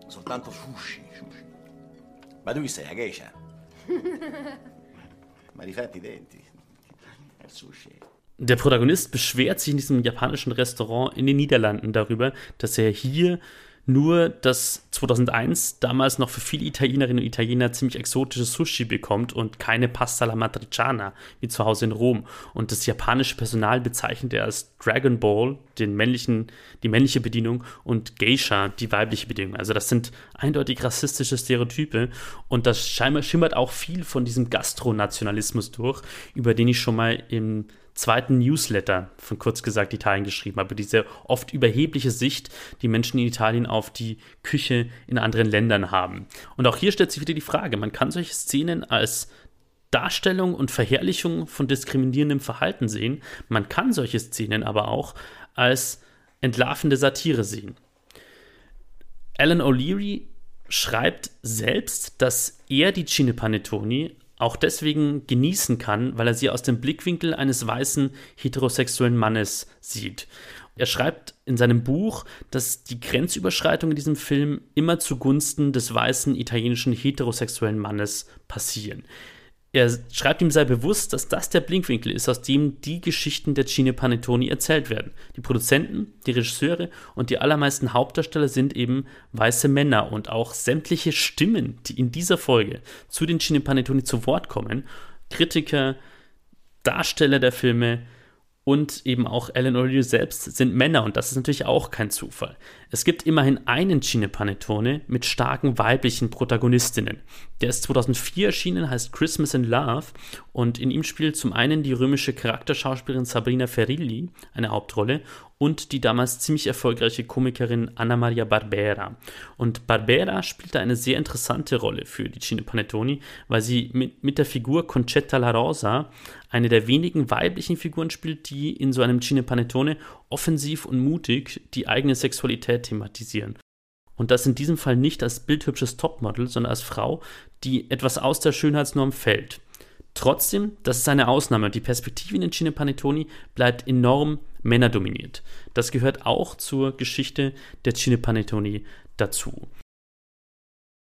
Soltanto sushi, sushi. Ma tu chi sei, a geisha? Ma rifatti i denti. Il sushi.
Der Protagonist beschwert sich in diesem japanischen Restaurant in den Niederlanden darüber, dass er hier nur das 2001 damals noch für viele Italienerinnen und Italiener ziemlich exotisches Sushi bekommt und keine Pasta alla Matriciana wie zu Hause in Rom. Und das japanische Personal bezeichnet er als Dragon Ball, den männlichen, die männliche Bedienung, und Geisha, die weibliche Bedienung. Also das sind eindeutig rassistische Stereotype und das scheinbar schimmert auch viel von diesem Gastronationalismus durch, über den ich schon mal im zweiten Newsletter von kurz gesagt Italien geschrieben habe. Diese oft überhebliche Sicht, die Menschen in Italien auf die Küche in anderen Ländern haben. Und auch hier stellt sich wieder die Frage, man kann solche Szenen als Darstellung und Verherrlichung von diskriminierendem Verhalten sehen. Man kann solche Szenen aber auch als entlarvende Satire sehen. Alan O'Leary schreibt selbst, dass er die Cine Panettoni auch deswegen genießen kann, weil er sie aus dem Blickwinkel eines weißen heterosexuellen Mannes sieht. Er schreibt in seinem Buch, dass die Grenzüberschreitung in diesem Film immer zugunsten des weißen italienischen heterosexuellen Mannes passieren. Er schreibt ihm sei bewusst, dass das der Blinkwinkel ist, aus dem die Geschichten der Cine Panettoni erzählt werden. Die Produzenten, die Regisseure und die allermeisten Hauptdarsteller sind eben weiße Männer und auch sämtliche Stimmen, die in dieser Folge zu den Cine Panettoni zu Wort kommen, Kritiker, Darsteller der Filme, und eben auch Alan O'Leary selbst sind Männer und das ist natürlich auch kein Zufall. Es gibt immerhin einen Cine Panettone mit starken weiblichen Protagonistinnen. Der ist 2004 erschienen, heißt Christmas in Love und in ihm spielt zum einen die römische Charakterschauspielerin Sabrina Ferilli eine Hauptrolle und die damals ziemlich erfolgreiche Komikerin Anna Maria Barbera. Und Barbera spielte eine sehr interessante Rolle für die Cine Panettoni, weil sie mit, mit der Figur Concetta La Rosa eine der wenigen weiblichen Figuren spielt, die in so einem Cine Panettone offensiv und mutig die eigene Sexualität thematisieren. Und das in diesem Fall nicht als bildhübsches Topmodel, sondern als Frau, die etwas aus der Schönheitsnorm fällt. Trotzdem, das ist eine Ausnahme. Die Perspektive in den Cine Panettoni bleibt enorm männerdominiert. Das gehört auch zur Geschichte der Cine Panettoni dazu.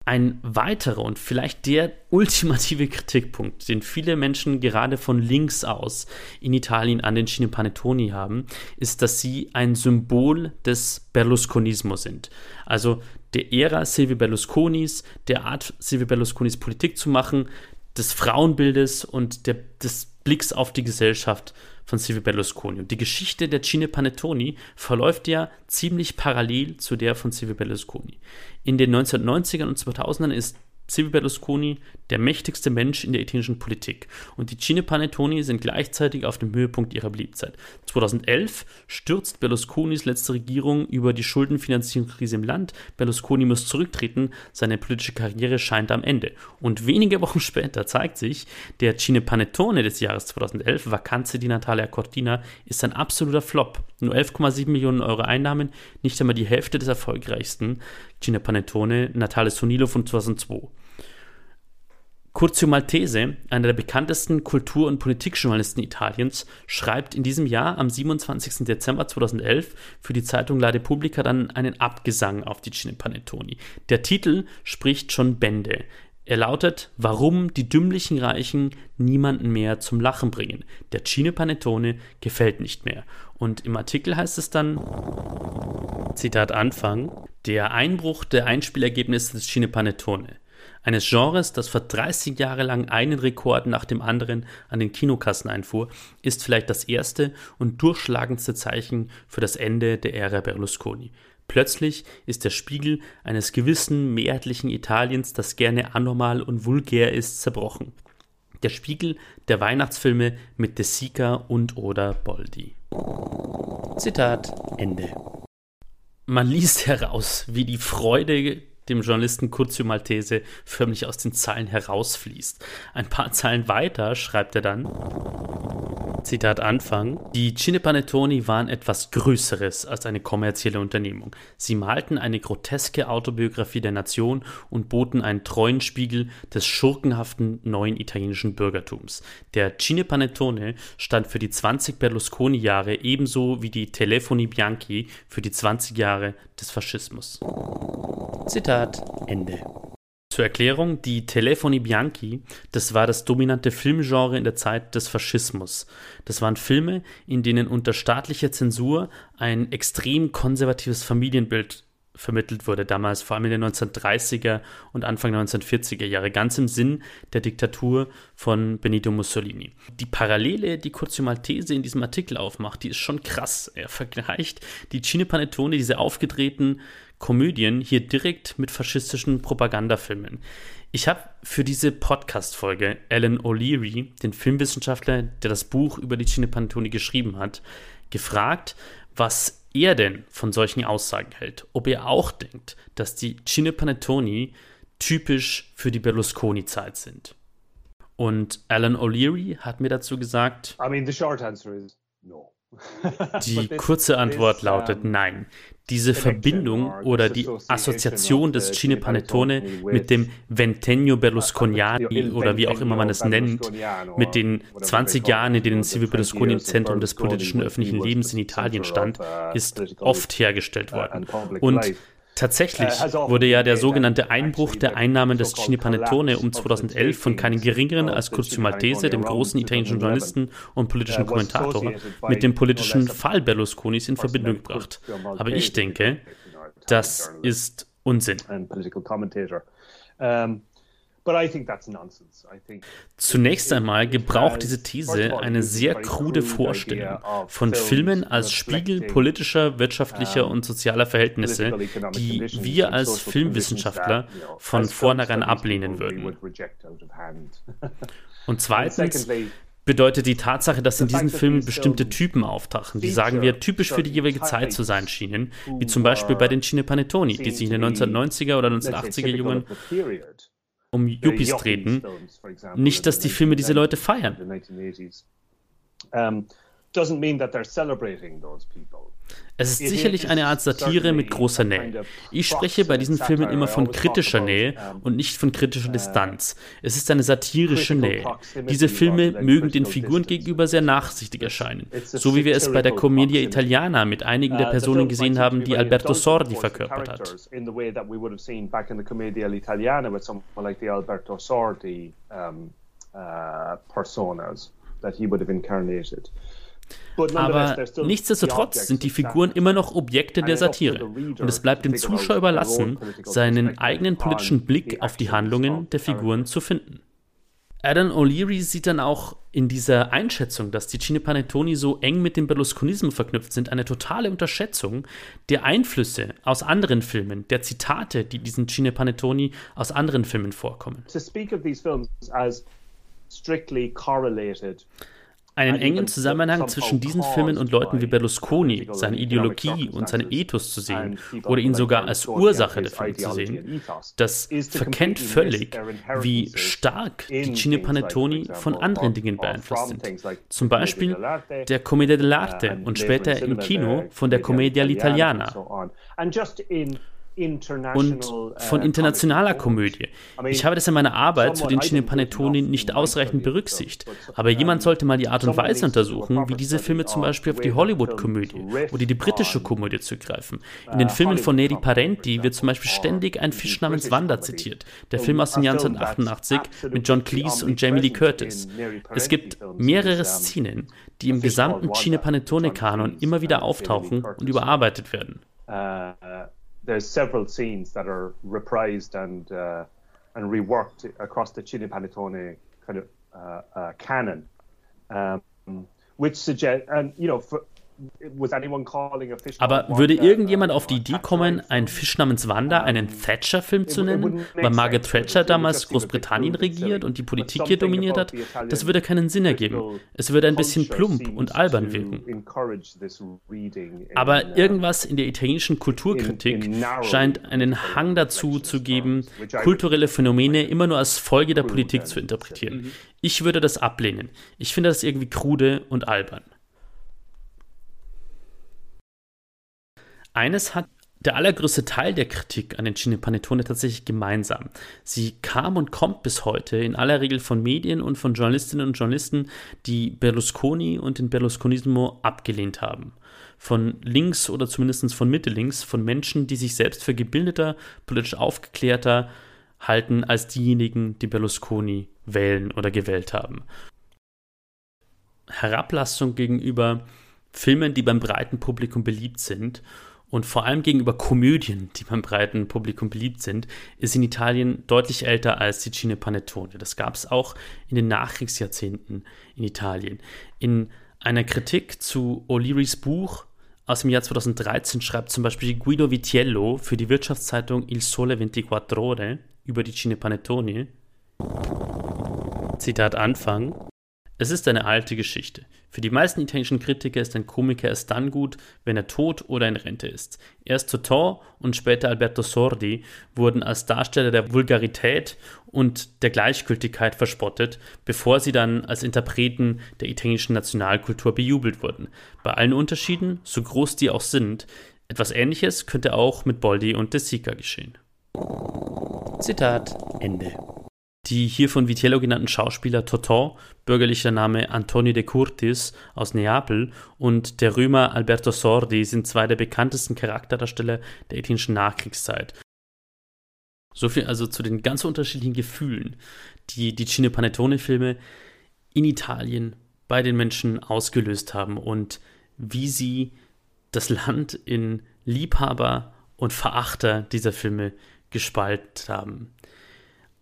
Ein weiterer und vielleicht der (laughs) ultimative Kritikpunkt, den viele Menschen gerade von links aus in Italien an den Cine Panettoni haben, ist, dass sie ein Symbol des Berlusconismo sind. Also der Ära Silvio Berlusconis, der Art Silvio Berlusconis Politik zu machen, des Frauenbildes und der, des Blicks auf die Gesellschaft von Silvio Berlusconi. Und die Geschichte der Cine Panettoni verläuft ja ziemlich parallel zu der von Silvio Berlusconi. In den 1990ern und 2000ern ist Silvio Berlusconi der mächtigste Mensch in der italienischen Politik und die Cine Panettoni sind gleichzeitig auf dem Höhepunkt ihrer Beliebtheit. 2011 stürzt Berlusconis letzte Regierung über die Schuldenfinanzierungskrise im Land. Berlusconi muss zurücktreten, seine politische Karriere scheint am Ende. Und wenige Wochen (laughs) später zeigt sich, der Cine Panettone des Jahres 2011, Vacanze di Natalia Cortina, ist ein absoluter Flop. Nur 11,7 Millionen Euro Einnahmen, nicht einmal die Hälfte des erfolgreichsten Cine Panettone Natale Sonilo von 2002. Curzio Maltese, einer der bekanntesten Kultur- und Politikjournalisten Italiens, schreibt in diesem Jahr am 27. Dezember 2011 für die Zeitung La Repubblica dann einen Abgesang auf die Cine Panettoni. Der Titel spricht schon Bände. Er lautet, warum die dümmlichen Reichen niemanden mehr zum Lachen bringen. Der Cine Panettone gefällt nicht mehr. Und im Artikel heißt es dann, Zitat Anfang, der Einbruch der Einspielergebnisse des Cine Panettone eines Genres, das vor 30 Jahre lang einen Rekord nach dem anderen an den Kinokassen einfuhr, ist vielleicht das erste und durchschlagendste Zeichen für das Ende der Ära Berlusconi. Plötzlich ist der Spiegel eines gewissen mehrheitlichen Italiens, das gerne anormal und vulgär ist, zerbrochen. Der Spiegel der Weihnachtsfilme mit De Sica und oder Boldi. Zitat Ende. Man liest heraus, wie die Freude dem Journalisten Curzio Maltese förmlich aus den Zeilen herausfließt. Ein paar Zeilen weiter schreibt er dann, Zitat Anfang, die Cinepanettoni waren etwas Größeres als eine kommerzielle Unternehmung. Sie malten eine groteske Autobiografie der Nation und boten einen treuen Spiegel des schurkenhaften neuen italienischen Bürgertums. Der Cinepanettone stand für die 20 Berlusconi-Jahre ebenso wie die Telefoni Bianchi für die 20 Jahre des Faschismus. Zitat Ende. Zur Erklärung, die Telefoni Bianchi, das war das dominante Filmgenre in der Zeit des Faschismus. Das waren Filme, in denen unter staatlicher Zensur ein extrem konservatives Familienbild vermittelt wurde, damals vor allem in den 1930er und Anfang 1940er Jahre, ganz im Sinn der Diktatur von Benito Mussolini. Die Parallele, die Curzio Maltese in diesem Artikel aufmacht, die ist schon krass. Er vergleicht die Cine Panettone, diese aufgedrehten Komödien hier direkt mit faschistischen Propagandafilmen. Ich habe für diese Podcast-Folge Alan O'Leary, den Filmwissenschaftler, der das Buch über die Cine Panettone geschrieben hat, gefragt, was er denn von solchen Aussagen hält. Ob er auch denkt, dass die Cine Panettoni typisch für die Berlusconi-Zeit sind. Und Alan O'Leary hat mir dazu gesagt:
I mean, the short answer is no. (laughs)
Die kurze Antwort lautet nein. Diese Verbindung oder die Assoziation des Cinepanettone mit dem Ventennio Berlusconiani oder wie auch immer man es nennt, mit den 20 Jahren, in denen Silvio Berlusconi im Zentrum des politischen öffentlichen Lebens in Italien stand, ist oft hergestellt worden. Und Tatsächlich äh, wurde ja der sogenannte Einbruch der Einnahmen des Cinepanettone um 2011 von keinem geringeren als Curzio Maltese, dem großen italienischen Journalisten und politischen Kommentator, mit dem politischen Fall Berlusconis in Verbindung gebracht. Aber ich denke, das ist Unsinn. Zunächst einmal gebraucht diese These eine sehr krude Vorstellung von Filmen als Spiegel politischer, wirtschaftlicher und sozialer Verhältnisse, die wir als Filmwissenschaftler von vornherein ablehnen würden. (laughs) Und zweitens bedeutet die Tatsache, dass in diesen Filmen bestimmte Typen auftauchen, die sagen wir typisch für die jeweilige Zeit zu sein schienen, wie zum Beispiel bei den Cinepanettoni, die sich in den 1990er oder 1980er Jahren um Yuppies treten. Nicht, dass die Filme diese Leute feiern. Es ist sicherlich eine Art Satire mit großer Nähe. Ich spreche bei diesen Filmen immer von kritischer Nähe und nicht von kritischer uh, Distanz. Es ist eine satirische Nähe. Diese Filme mögen den Figuren gegenüber sehr nachsichtig erscheinen, so wie wir es bei der Commedia Italiana mit einigen der uh, Personen gesehen haben, die Alberto Sordi verkörpert hat. Uh, personas that he would have incarnated. Aber nichtsdestotrotz sind die Figuren immer noch Objekte der Satire und es bleibt dem Zuschauer überlassen, seinen eigenen politischen Blick auf die Handlungen der Figuren zu finden. Adam O'Leary sieht dann auch in dieser Einschätzung, dass die Cinepanettoni so eng mit dem Berlusconismus verknüpft sind, eine totale Unterschätzung der Einflüsse aus anderen Filmen, der Zitate, die diesen Cinepanettoni aus anderen Filmen vorkommen. To speak of these films as strictly correlated einen engen Zusammenhang zwischen diesen Filmen und Leuten wie Berlusconi, seine Ideologie und seinen Ethos zu sehen oder ihn sogar als Ursache der Filme zu sehen, das verkennt völlig, wie stark die Cinepanettoni von anderen Dingen beeinflusst sind. Zum Beispiel der Commedia dell'arte und später im Kino von der Commedia all'italiana und von uh, internationaler Komödie. Ich habe das in meiner Arbeit zu den Cinepanettoni nicht ausreichend berücksichtigt, aber jemand sollte mal die Art und Weise untersuchen, wie diese Filme zum Beispiel auf die Hollywood-Komödie oder die britische Komödie zugreifen. In den uh, Filmen von Neri Parenti wird zum Beispiel ständig ein Fisch namens Wanda zitiert, der Film aus dem Jahr 1988 mit John Cleese und Jamie Lee Curtis. Es gibt mehrere Szenen, die im gesamten Cinepanettone-Kanon immer wieder auftauchen und überarbeitet werden. There's several scenes that are reprised and uh, and reworked across the Cine Panettone kind of uh, uh, canon, um, which suggest and you know for, Aber würde irgendjemand auf die Idee kommen, einen Fisch namens Wanda einen Thatcher-Film zu nennen, weil Margaret Thatcher damals Großbritannien regiert und die Politik hier dominiert hat? Das würde keinen Sinn ergeben. Es würde ein bisschen plump und albern wirken. Aber irgendwas in der italienischen Kulturkritik scheint einen Hang dazu zu geben, kulturelle Phänomene immer nur als Folge der Politik zu interpretieren. Ich würde das ablehnen. Ich finde das irgendwie krude und albern. Eines hat der allergrößte Teil der Kritik an den Cinepanettone tatsächlich gemeinsam. Sie kam und kommt bis heute in aller Regel von Medien und von Journalistinnen und Journalisten, die Berlusconi und den Berlusconismo abgelehnt haben. Von links oder zumindest von Mitte links, von Menschen, die sich selbst für gebildeter, politisch aufgeklärter halten als diejenigen, die Berlusconi wählen oder gewählt haben. Herablassung gegenüber Filmen, die beim breiten Publikum beliebt sind und vor allem gegenüber Komödien, die beim breiten Publikum beliebt sind, ist in Italien deutlich älter als die Cine Panettone. Das gab es auch in den Nachkriegsjahrzehnten in Italien. In einer Kritik zu O'Learys Buch aus dem Jahr 2013 schreibt zum Beispiel Guido Vitiello für die Wirtschaftszeitung Il Sole 24 Ore über die Cine Panettone. Zitat Anfang. Es ist eine alte Geschichte. Für die meisten italienischen Kritiker ist ein Komiker erst dann gut, wenn er tot oder in Rente ist. Erst Totò und später Alberto Sordi wurden als Darsteller der Vulgarität und der Gleichgültigkeit verspottet, bevor sie dann als Interpreten der italienischen Nationalkultur bejubelt wurden. Bei allen Unterschieden, so groß die auch sind, etwas Ähnliches könnte auch mit Boldi und De Sica geschehen. Zitat Ende. Die hier von Vitello genannten Schauspieler Totò, bürgerlicher Name Antonio de Curtis aus Neapel und der Römer Alberto Sordi sind zwei der bekanntesten Charakterdarsteller der italienischen Nachkriegszeit. So viel also zu den ganz unterschiedlichen Gefühlen, die die Cine Panettone-Filme in Italien bei den Menschen ausgelöst haben und wie sie das Land in Liebhaber und Verachter dieser Filme gespalten haben.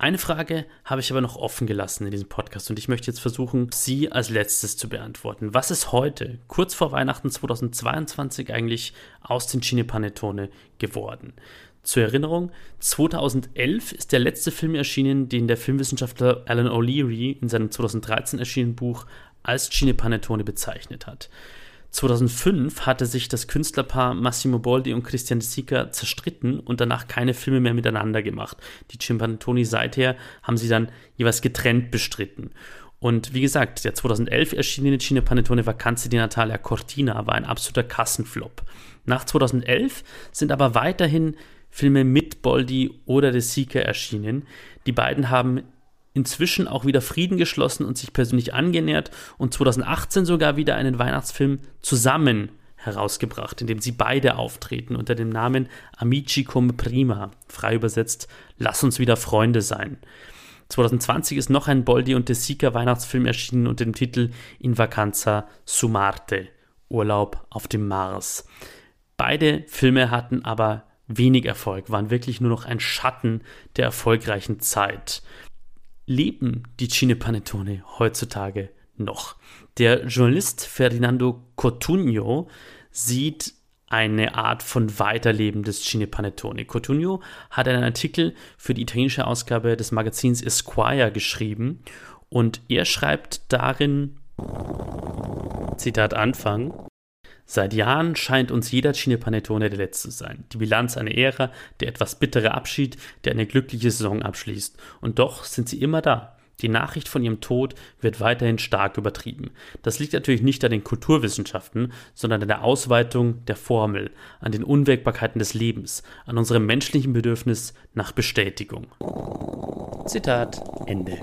Eine Frage habe ich aber noch offen gelassen in diesem Podcast und ich möchte jetzt versuchen, sie als letztes zu beantworten. Was ist heute, kurz vor Weihnachten 2022, eigentlich aus den Cinepanettone geworden? Zur Erinnerung, 2011 ist der letzte Film erschienen, den der Filmwissenschaftler Alan O'Leary in seinem 2013 erschienenen Buch als Cinepanettone bezeichnet hat. 2005 hatte sich das Künstlerpaar Massimo Boldi und Christian De Sica zerstritten und danach keine Filme mehr miteinander gemacht. Die Cimpantoni seither haben sie dann jeweils getrennt bestritten. Und wie gesagt, der 2011 erschienene Cine Panettone Vacanze di Natalia Cortina war ein absoluter Kassenflop. Nach 2011 sind aber weiterhin Filme mit Boldi oder De Sica erschienen. Die beiden haben inzwischen auch wieder Frieden geschlossen und sich persönlich angenähert und 2018 sogar wieder einen Weihnachtsfilm zusammen herausgebracht, in dem sie beide auftreten unter dem Namen Amici come prima, frei übersetzt Lass uns wieder Freunde sein. 2020 ist noch ein Boldi und De Sica Weihnachtsfilm erschienen unter dem Titel In Vacanza su Marte, Urlaub auf dem Mars. Beide Filme hatten aber wenig Erfolg, waren wirklich nur noch ein Schatten der erfolgreichen Zeit leben die Cine Panettone heutzutage noch. Der Journalist Ferdinando Cotugno sieht eine Art von Weiterleben des Cine Panettone. Cotugno hat einen Artikel für die italienische Ausgabe des Magazins Esquire geschrieben und er schreibt darin, Zitat Anfang, Seit Jahren scheint uns jeder Cinepanettone der letzte zu sein. Die Bilanz einer Ära, der etwas bittere Abschied, der eine glückliche Saison abschließt. Und doch sind sie immer da. Die Nachricht von ihrem Tod wird weiterhin stark übertrieben. Das liegt natürlich nicht an den Kulturwissenschaften, sondern an der Ausweitung der Formel, an den Unwägbarkeiten des Lebens, an unserem menschlichen Bedürfnis nach Bestätigung. Zitat Ende.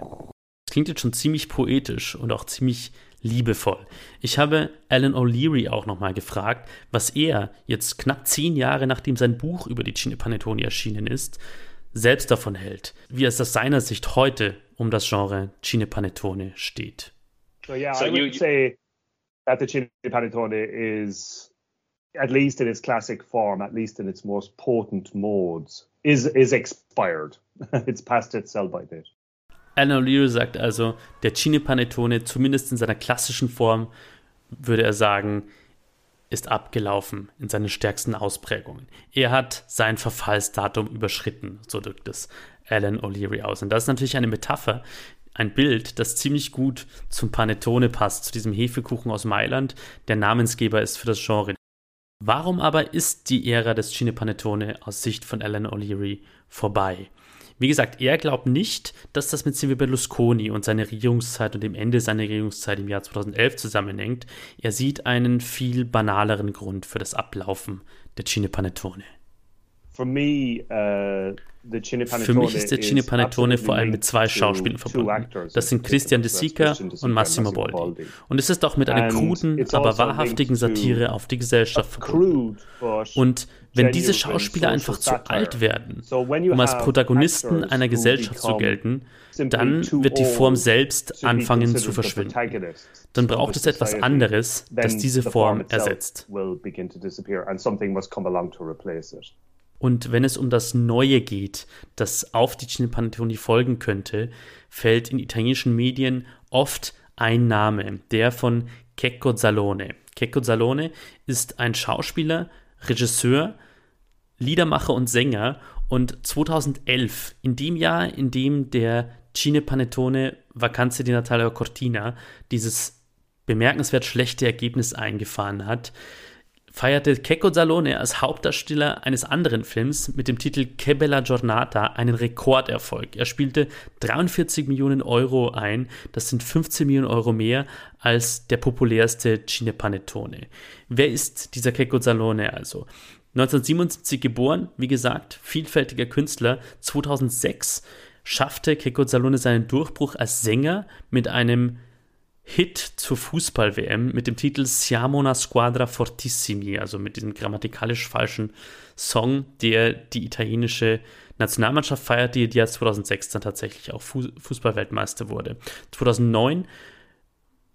Das klingt jetzt schon ziemlich poetisch und auch ziemlich liebevoll. Ich habe Alan O'Leary auch nochmal gefragt, was er jetzt knapp zehn Jahre nachdem sein Buch über die Cine Panettone erschienen ist, selbst davon hält, wie es aus seiner Sicht heute um das Genre Cine Panettone steht.
So yeah, so I would you, say that the Cine Panettone is, at least in its classic form, at least in its most potent modes, is is expired. (laughs) it's past its sell-by date.
Alan O'Leary sagt also, der Cine Panettone, zumindest in seiner klassischen Form, würde er sagen, ist abgelaufen in seinen stärksten Ausprägungen. Er hat sein Verfallsdatum überschritten, so drückt es Alan O'Leary aus. Und das ist natürlich eine Metapher, ein Bild, das ziemlich gut zum Panettone passt, zu diesem Hefekuchen aus Mailand, der Namensgeber ist für das Genre. Warum aber ist die Ära des Cine Panettone aus Sicht von Alan O'Leary vorbei? Wie gesagt, er glaubt nicht, dass das mit Silvio Berlusconi und seiner Regierungszeit und dem Ende seiner Regierungszeit im Jahr 2011 zusammenhängt. Er sieht einen viel banaleren Grund für das Ablaufen der Cine Panettone.
For me, uh
für mich ist der Cine Panettone vor allem mit zwei Schauspielern verbunden. Das sind Christian De Sica und Massimo Boldi. Und es ist auch mit einer kruden, aber also wahrhaftigen Satire auf die Gesellschaft verbunden. Und wenn diese Schauspieler einfach zu alt werden, um als Protagonisten einer Gesellschaft zu gelten, dann wird die Form selbst anfangen zu verschwinden. Dann braucht es etwas anderes, das diese Form ersetzt. Und wenn es um das Neue geht, das auf die Cinepanettoni folgen könnte, fällt in italienischen Medien oft ein Name, der von Checco Zalone. Checco Zalone ist ein Schauspieler, Regisseur, Liedermacher und Sänger und 2011, in dem Jahr, in dem der Cine Panettone Vacanze di Natalia Cortina dieses bemerkenswert schlechte Ergebnis eingefahren hat, feierte Checco Salone als Hauptdarsteller eines anderen Films mit dem Titel Che Bella Giornata einen Rekorderfolg. Er spielte 43 Millionen Euro ein, das sind 15 Millionen Euro mehr als der populärste Cinepanettone. Wer ist dieser Checco Salone also? 1977 geboren, wie gesagt, vielfältiger Künstler, 2006 schaffte Checco Salone seinen Durchbruch als Sänger mit einem Hit zur Fußball-WM mit dem Titel Siamo una squadra fortissimi, also mit diesem grammatikalisch falschen Song, der die italienische Nationalmannschaft feierte, die ja 2006 dann tatsächlich auch Fußballweltmeister wurde. 2009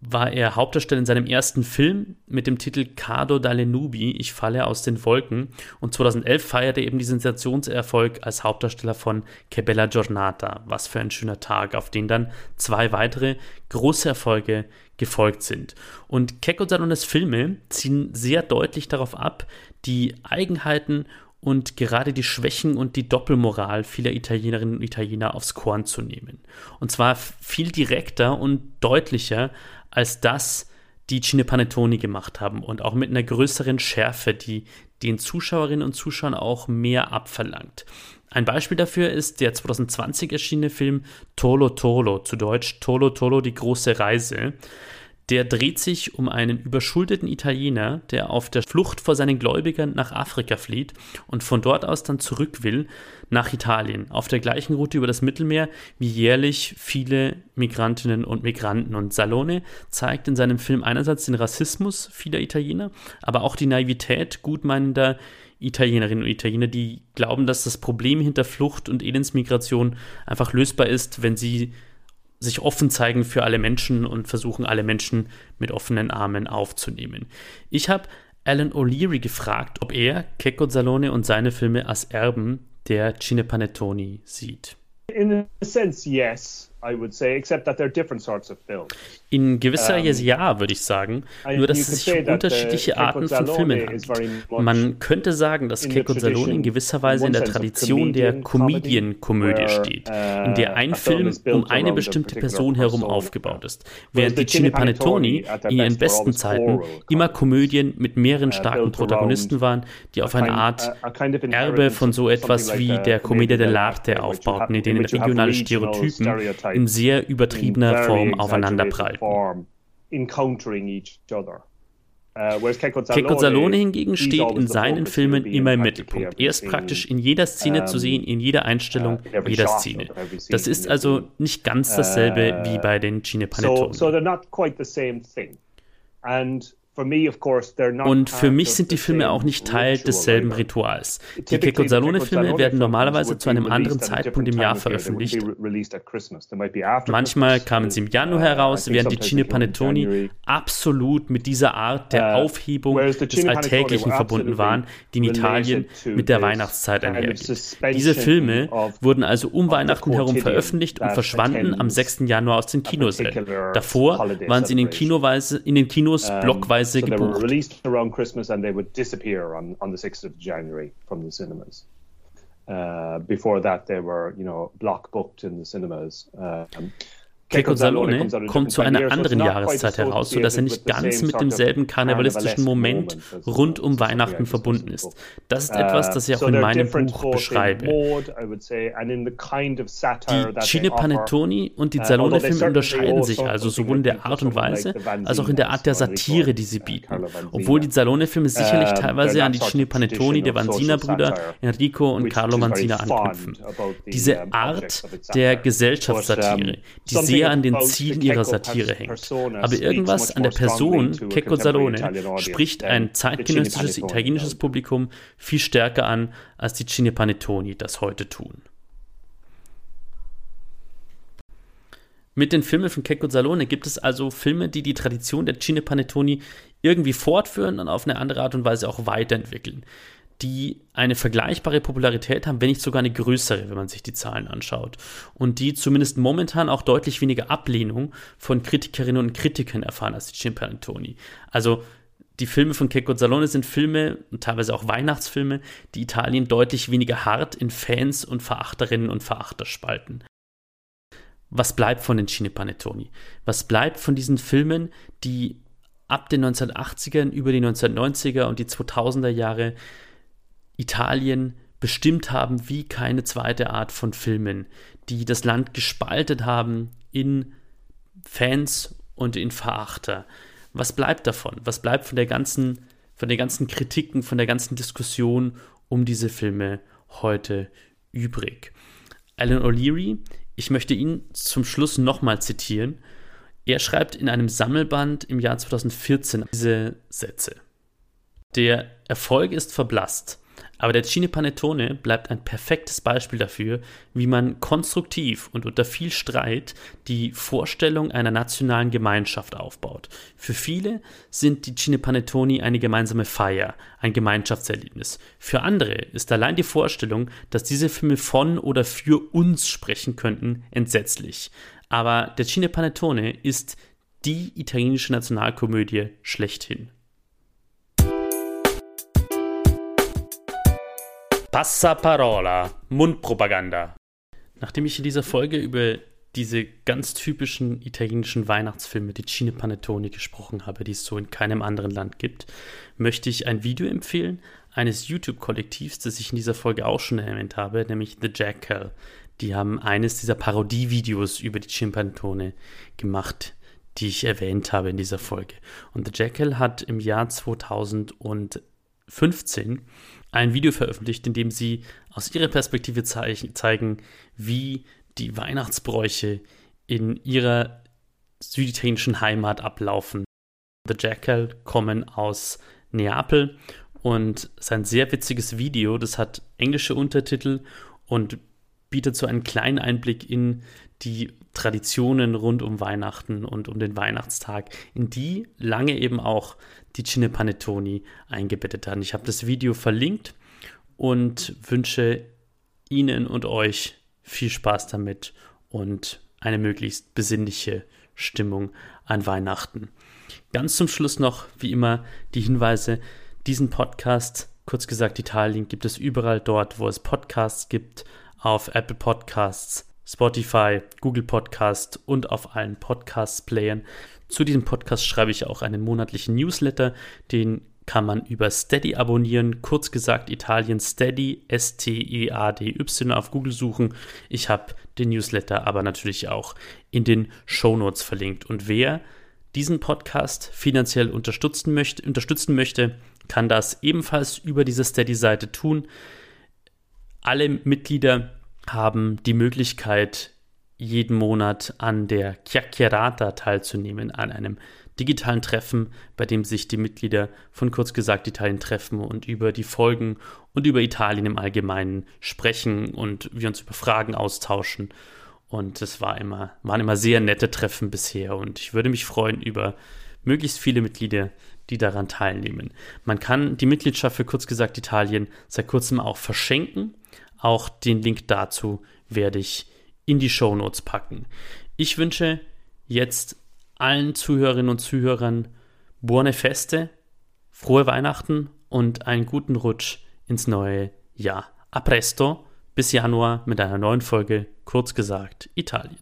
war er Hauptdarsteller in seinem ersten Film mit dem Titel Cado dalle Nubi, Ich falle aus den Wolken. Und 2011 feierte er eben diesen Sensationserfolg als Hauptdarsteller von Che Bella Giornata. Was für ein schöner Tag, auf den dann zwei weitere große Erfolge gefolgt sind. Und Keko Salones Filme ziehen sehr deutlich darauf ab, die Eigenheiten und gerade die Schwächen und die Doppelmoral vieler Italienerinnen und Italiener aufs Korn zu nehmen. Und zwar viel direkter und deutlicher als das die Cinepanettoni gemacht haben und auch mit einer größeren Schärfe, die den Zuschauerinnen und Zuschauern auch mehr abverlangt. Ein Beispiel dafür ist der 2020 erschienene Film Tolo Tolo, zu Deutsch Tolo Tolo, die große Reise. Der dreht sich um einen überschuldeten Italiener, der auf der Flucht vor seinen Gläubigern nach Afrika flieht und von dort aus dann zurück will nach Italien, auf der gleichen Route über das Mittelmeer wie jährlich viele Migrantinnen und Migranten. Und Salone zeigt in seinem Film einerseits den Rassismus vieler Italiener, aber auch die Naivität gutmeinender Italienerinnen und Italiener, die glauben, dass das Problem hinter Flucht und Elendsmigration einfach lösbar ist, wenn sie sich offen zeigen für alle Menschen und versuchen, alle Menschen mit offenen Armen aufzunehmen. Ich habe Alan O'Leary gefragt, ob er Checco Salone und seine Filme als Erben der Cinepanettoni sieht.
In a sense, yes. I would say, except that they're different sorts of films.
In gewisser um, ja, würde ich sagen. Nur, dass es sich um unterschiedliche Arten von Filmen handelt. Man könnte sagen, dass Keiko Salone in gewisser Weise in der Tradition der Comedian-Komödie steht, in der uh, ein Film um eine bestimmte Person herum aufgebaut ist, während die Cinepanettoni in ihren besten Zeiten immer Komödien mit mehreren uh, starken Protagonisten waren, die auf eine Art Erbe von so etwas wie der Commedia dell'arte aufbauten, in denen regionale Stereotypen in sehr übertriebener Form aufeinanderprallten. Uh, Checco Salone hingegen steht in seinen Filmen immer im Mittelpunkt. Er ist praktisch in jeder Szene zu sehen, in jeder Einstellung uh, jeder Szene. Das ist also nicht ganz dasselbe wie bei den Cinepanettoni. So, und für mich sind die Filme auch nicht Teil desselben Rituals. Die Keiko Salone-Filme werden normalerweise zu einem anderen Zeitpunkt im Jahr veröffentlicht. Manchmal kamen sie im Januar uh, heraus, während die Cine Panettoni absolut mit dieser Art der uh, Aufhebung des Alltäglichen verbunden waren, die in Italien mit der Weihnachtszeit einhergeht. Diese Filme wurden also um Weihnachten herum veröffentlicht und verschwanden am 6. Januar aus den Kinosälen. Davor waren sie in den, Kinoweise, in den Kinos blockweise so
they were released around Christmas and they would disappear on, on the 6th of January from the cinemas. Uh, before that, they were, you know, block booked in the cinemas. Um,
Keiko Salone kommt zu einer anderen Jahreszeit heraus, sodass er nicht ganz mit demselben karnevalistischen Moment rund um Weihnachten verbunden ist. Das ist etwas, das ich auch in meinem Buch beschreibe. Die Cine Panettoni und die uh, Salone-Filme unterscheiden sich also sowohl in der Art und Weise als auch in der Art der Satire, die sie bieten. Obwohl die Salone-Filme sicherlich teilweise an die Cine Panettoni der Vanzina-Brüder Enrico und Carlo Vanzina anknüpfen. Diese Art der Gesellschaftssatire, die sehr sehr an den Zielen ihrer Satire hängt. Aber irgendwas an der Person Checco Salone spricht ein zeitgenössisches italienisches Publikum viel stärker an, als die Cine Panettoni das heute tun. Mit den Filmen von Checco Salone gibt es also Filme, die die Tradition der Cine Panettoni irgendwie fortführen und auf eine andere Art und Weise auch weiterentwickeln die eine vergleichbare Popularität haben, wenn nicht sogar eine größere, wenn man sich die Zahlen anschaut. Und die zumindest momentan auch deutlich weniger Ablehnung von Kritikerinnen und Kritikern erfahren als die Cimpantoni. Also die Filme von Checco Salone sind Filme und teilweise auch Weihnachtsfilme, die Italien deutlich weniger hart in Fans und Verachterinnen und Verachter spalten. was bleibt von den Cinepanettoni? Was bleibt von diesen Filmen, die ab den 1980ern über die 1990er und die 2000er Jahre Italien bestimmt haben wie keine zweite Art von Filmen, die das Land gespaltet haben in Fans und in Verachter. Was bleibt davon? Was bleibt von der ganzen, von den ganzen Kritiken, von der ganzen Diskussion um diese Filme heute übrig? Alan O'Leary, ich möchte ihn zum Schluss nochmal zitieren. Er schreibt in einem Sammelband im Jahr 2014 diese Sätze. Der Erfolg ist verblasst. Aber der Cine Panettone bleibt ein perfektes Beispiel dafür, wie man konstruktiv und unter viel Streit die Vorstellung einer nationalen Gemeinschaft aufbaut. Für viele sind die Cine Panettoni eine gemeinsame Feier, ein Gemeinschaftserlebnis. Für andere ist allein die Vorstellung, dass diese Filme von oder für uns sprechen könnten, entsetzlich. Aber der Cine Panettone ist die italienische Nationalkomödie schlechthin. Passaparola, Mundpropaganda. Nachdem ich in dieser Folge über diese ganz typischen italienischen Weihnachtsfilme, die Cine Panettoni, gesprochen habe, die es so in keinem anderen Land gibt, möchte ich ein Video empfehlen eines YouTube-Kollektivs, das ich in dieser Folge auch schon erwähnt habe, nämlich The Jackal. Die haben eines dieser Parodie-Videos über die Cine Panettone gemacht, die ich erwähnt habe in dieser Folge. Und The Jackal hat im Jahr 2015 ein Video veröffentlicht, in dem sie aus ihrer Perspektive zeigen, wie die Weihnachtsbräuche in ihrer süditalienischen Heimat ablaufen. The Jackal kommen aus Neapel und es ist ein sehr witziges Video. Das hat englische Untertitel und bietet so einen kleinen Einblick in die Traditionen rund um Weihnachten und um den Weihnachtstag, in die lange eben auch die Cine Panettoni eingebettet haben. Ich habe das Video verlinkt und wünsche Ihnen und euch viel Spaß damit und eine möglichst besinnliche Stimmung an Weihnachten. Ganz zum Schluss noch, wie immer, die Hinweise, diesen Podcast, kurz gesagt Italien, gibt es überall dort, wo es Podcasts gibt, auf Apple Podcasts, Spotify, Google Podcast und auf allen Podcast-Playern. Zu diesem Podcast schreibe ich auch einen monatlichen Newsletter, den kann man über Steady abonnieren. Kurz gesagt, Italien Steady, S-T-E-A-D-Y auf Google suchen. Ich habe den Newsletter aber natürlich auch in den Show Notes verlinkt. Und wer diesen Podcast finanziell unterstützen möchte, unterstützen möchte, kann das ebenfalls über diese Steady-Seite tun. Alle Mitglieder haben die Möglichkeit, jeden Monat an der Chiacchierata teilzunehmen, an einem digitalen Treffen, bei dem sich die Mitglieder von kurz gesagt Italien treffen und über die Folgen und über Italien im Allgemeinen sprechen und wir uns über Fragen austauschen. Und es war immer, waren immer sehr nette Treffen bisher und ich würde mich freuen über möglichst viele Mitglieder, die daran teilnehmen. Man kann die Mitgliedschaft für kurz gesagt Italien seit kurzem auch verschenken. Auch den Link dazu werde ich in die Show Notes packen. Ich wünsche jetzt allen Zuhörerinnen und Zuhörern buone Feste, frohe Weihnachten und einen guten Rutsch ins neue Jahr. A presto, bis Januar mit einer neuen Folge, kurz gesagt Italien.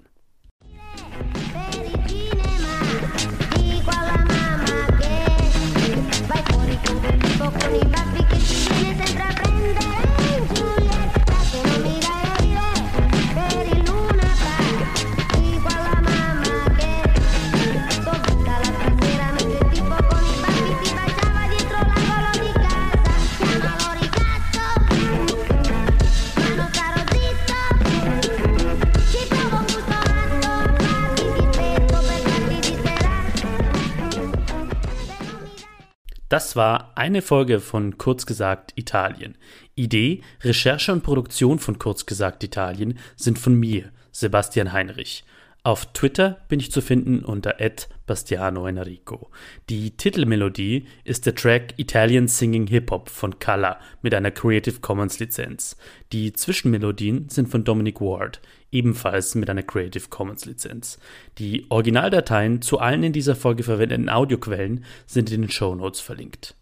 Das war eine Folge von Kurz gesagt Italien. Idee, Recherche und Produktion von Kurz gesagt Italien sind von mir, Sebastian Heinrich. Auf Twitter bin ich zu finden unter Bastiano Enrico. Die Titelmelodie ist der Track Italian Singing Hip Hop von Kala mit einer Creative Commons Lizenz. Die Zwischenmelodien sind von Dominic Ward, ebenfalls mit einer Creative Commons Lizenz. Die Originaldateien zu allen in dieser Folge verwendeten Audioquellen sind in den Show Notes verlinkt.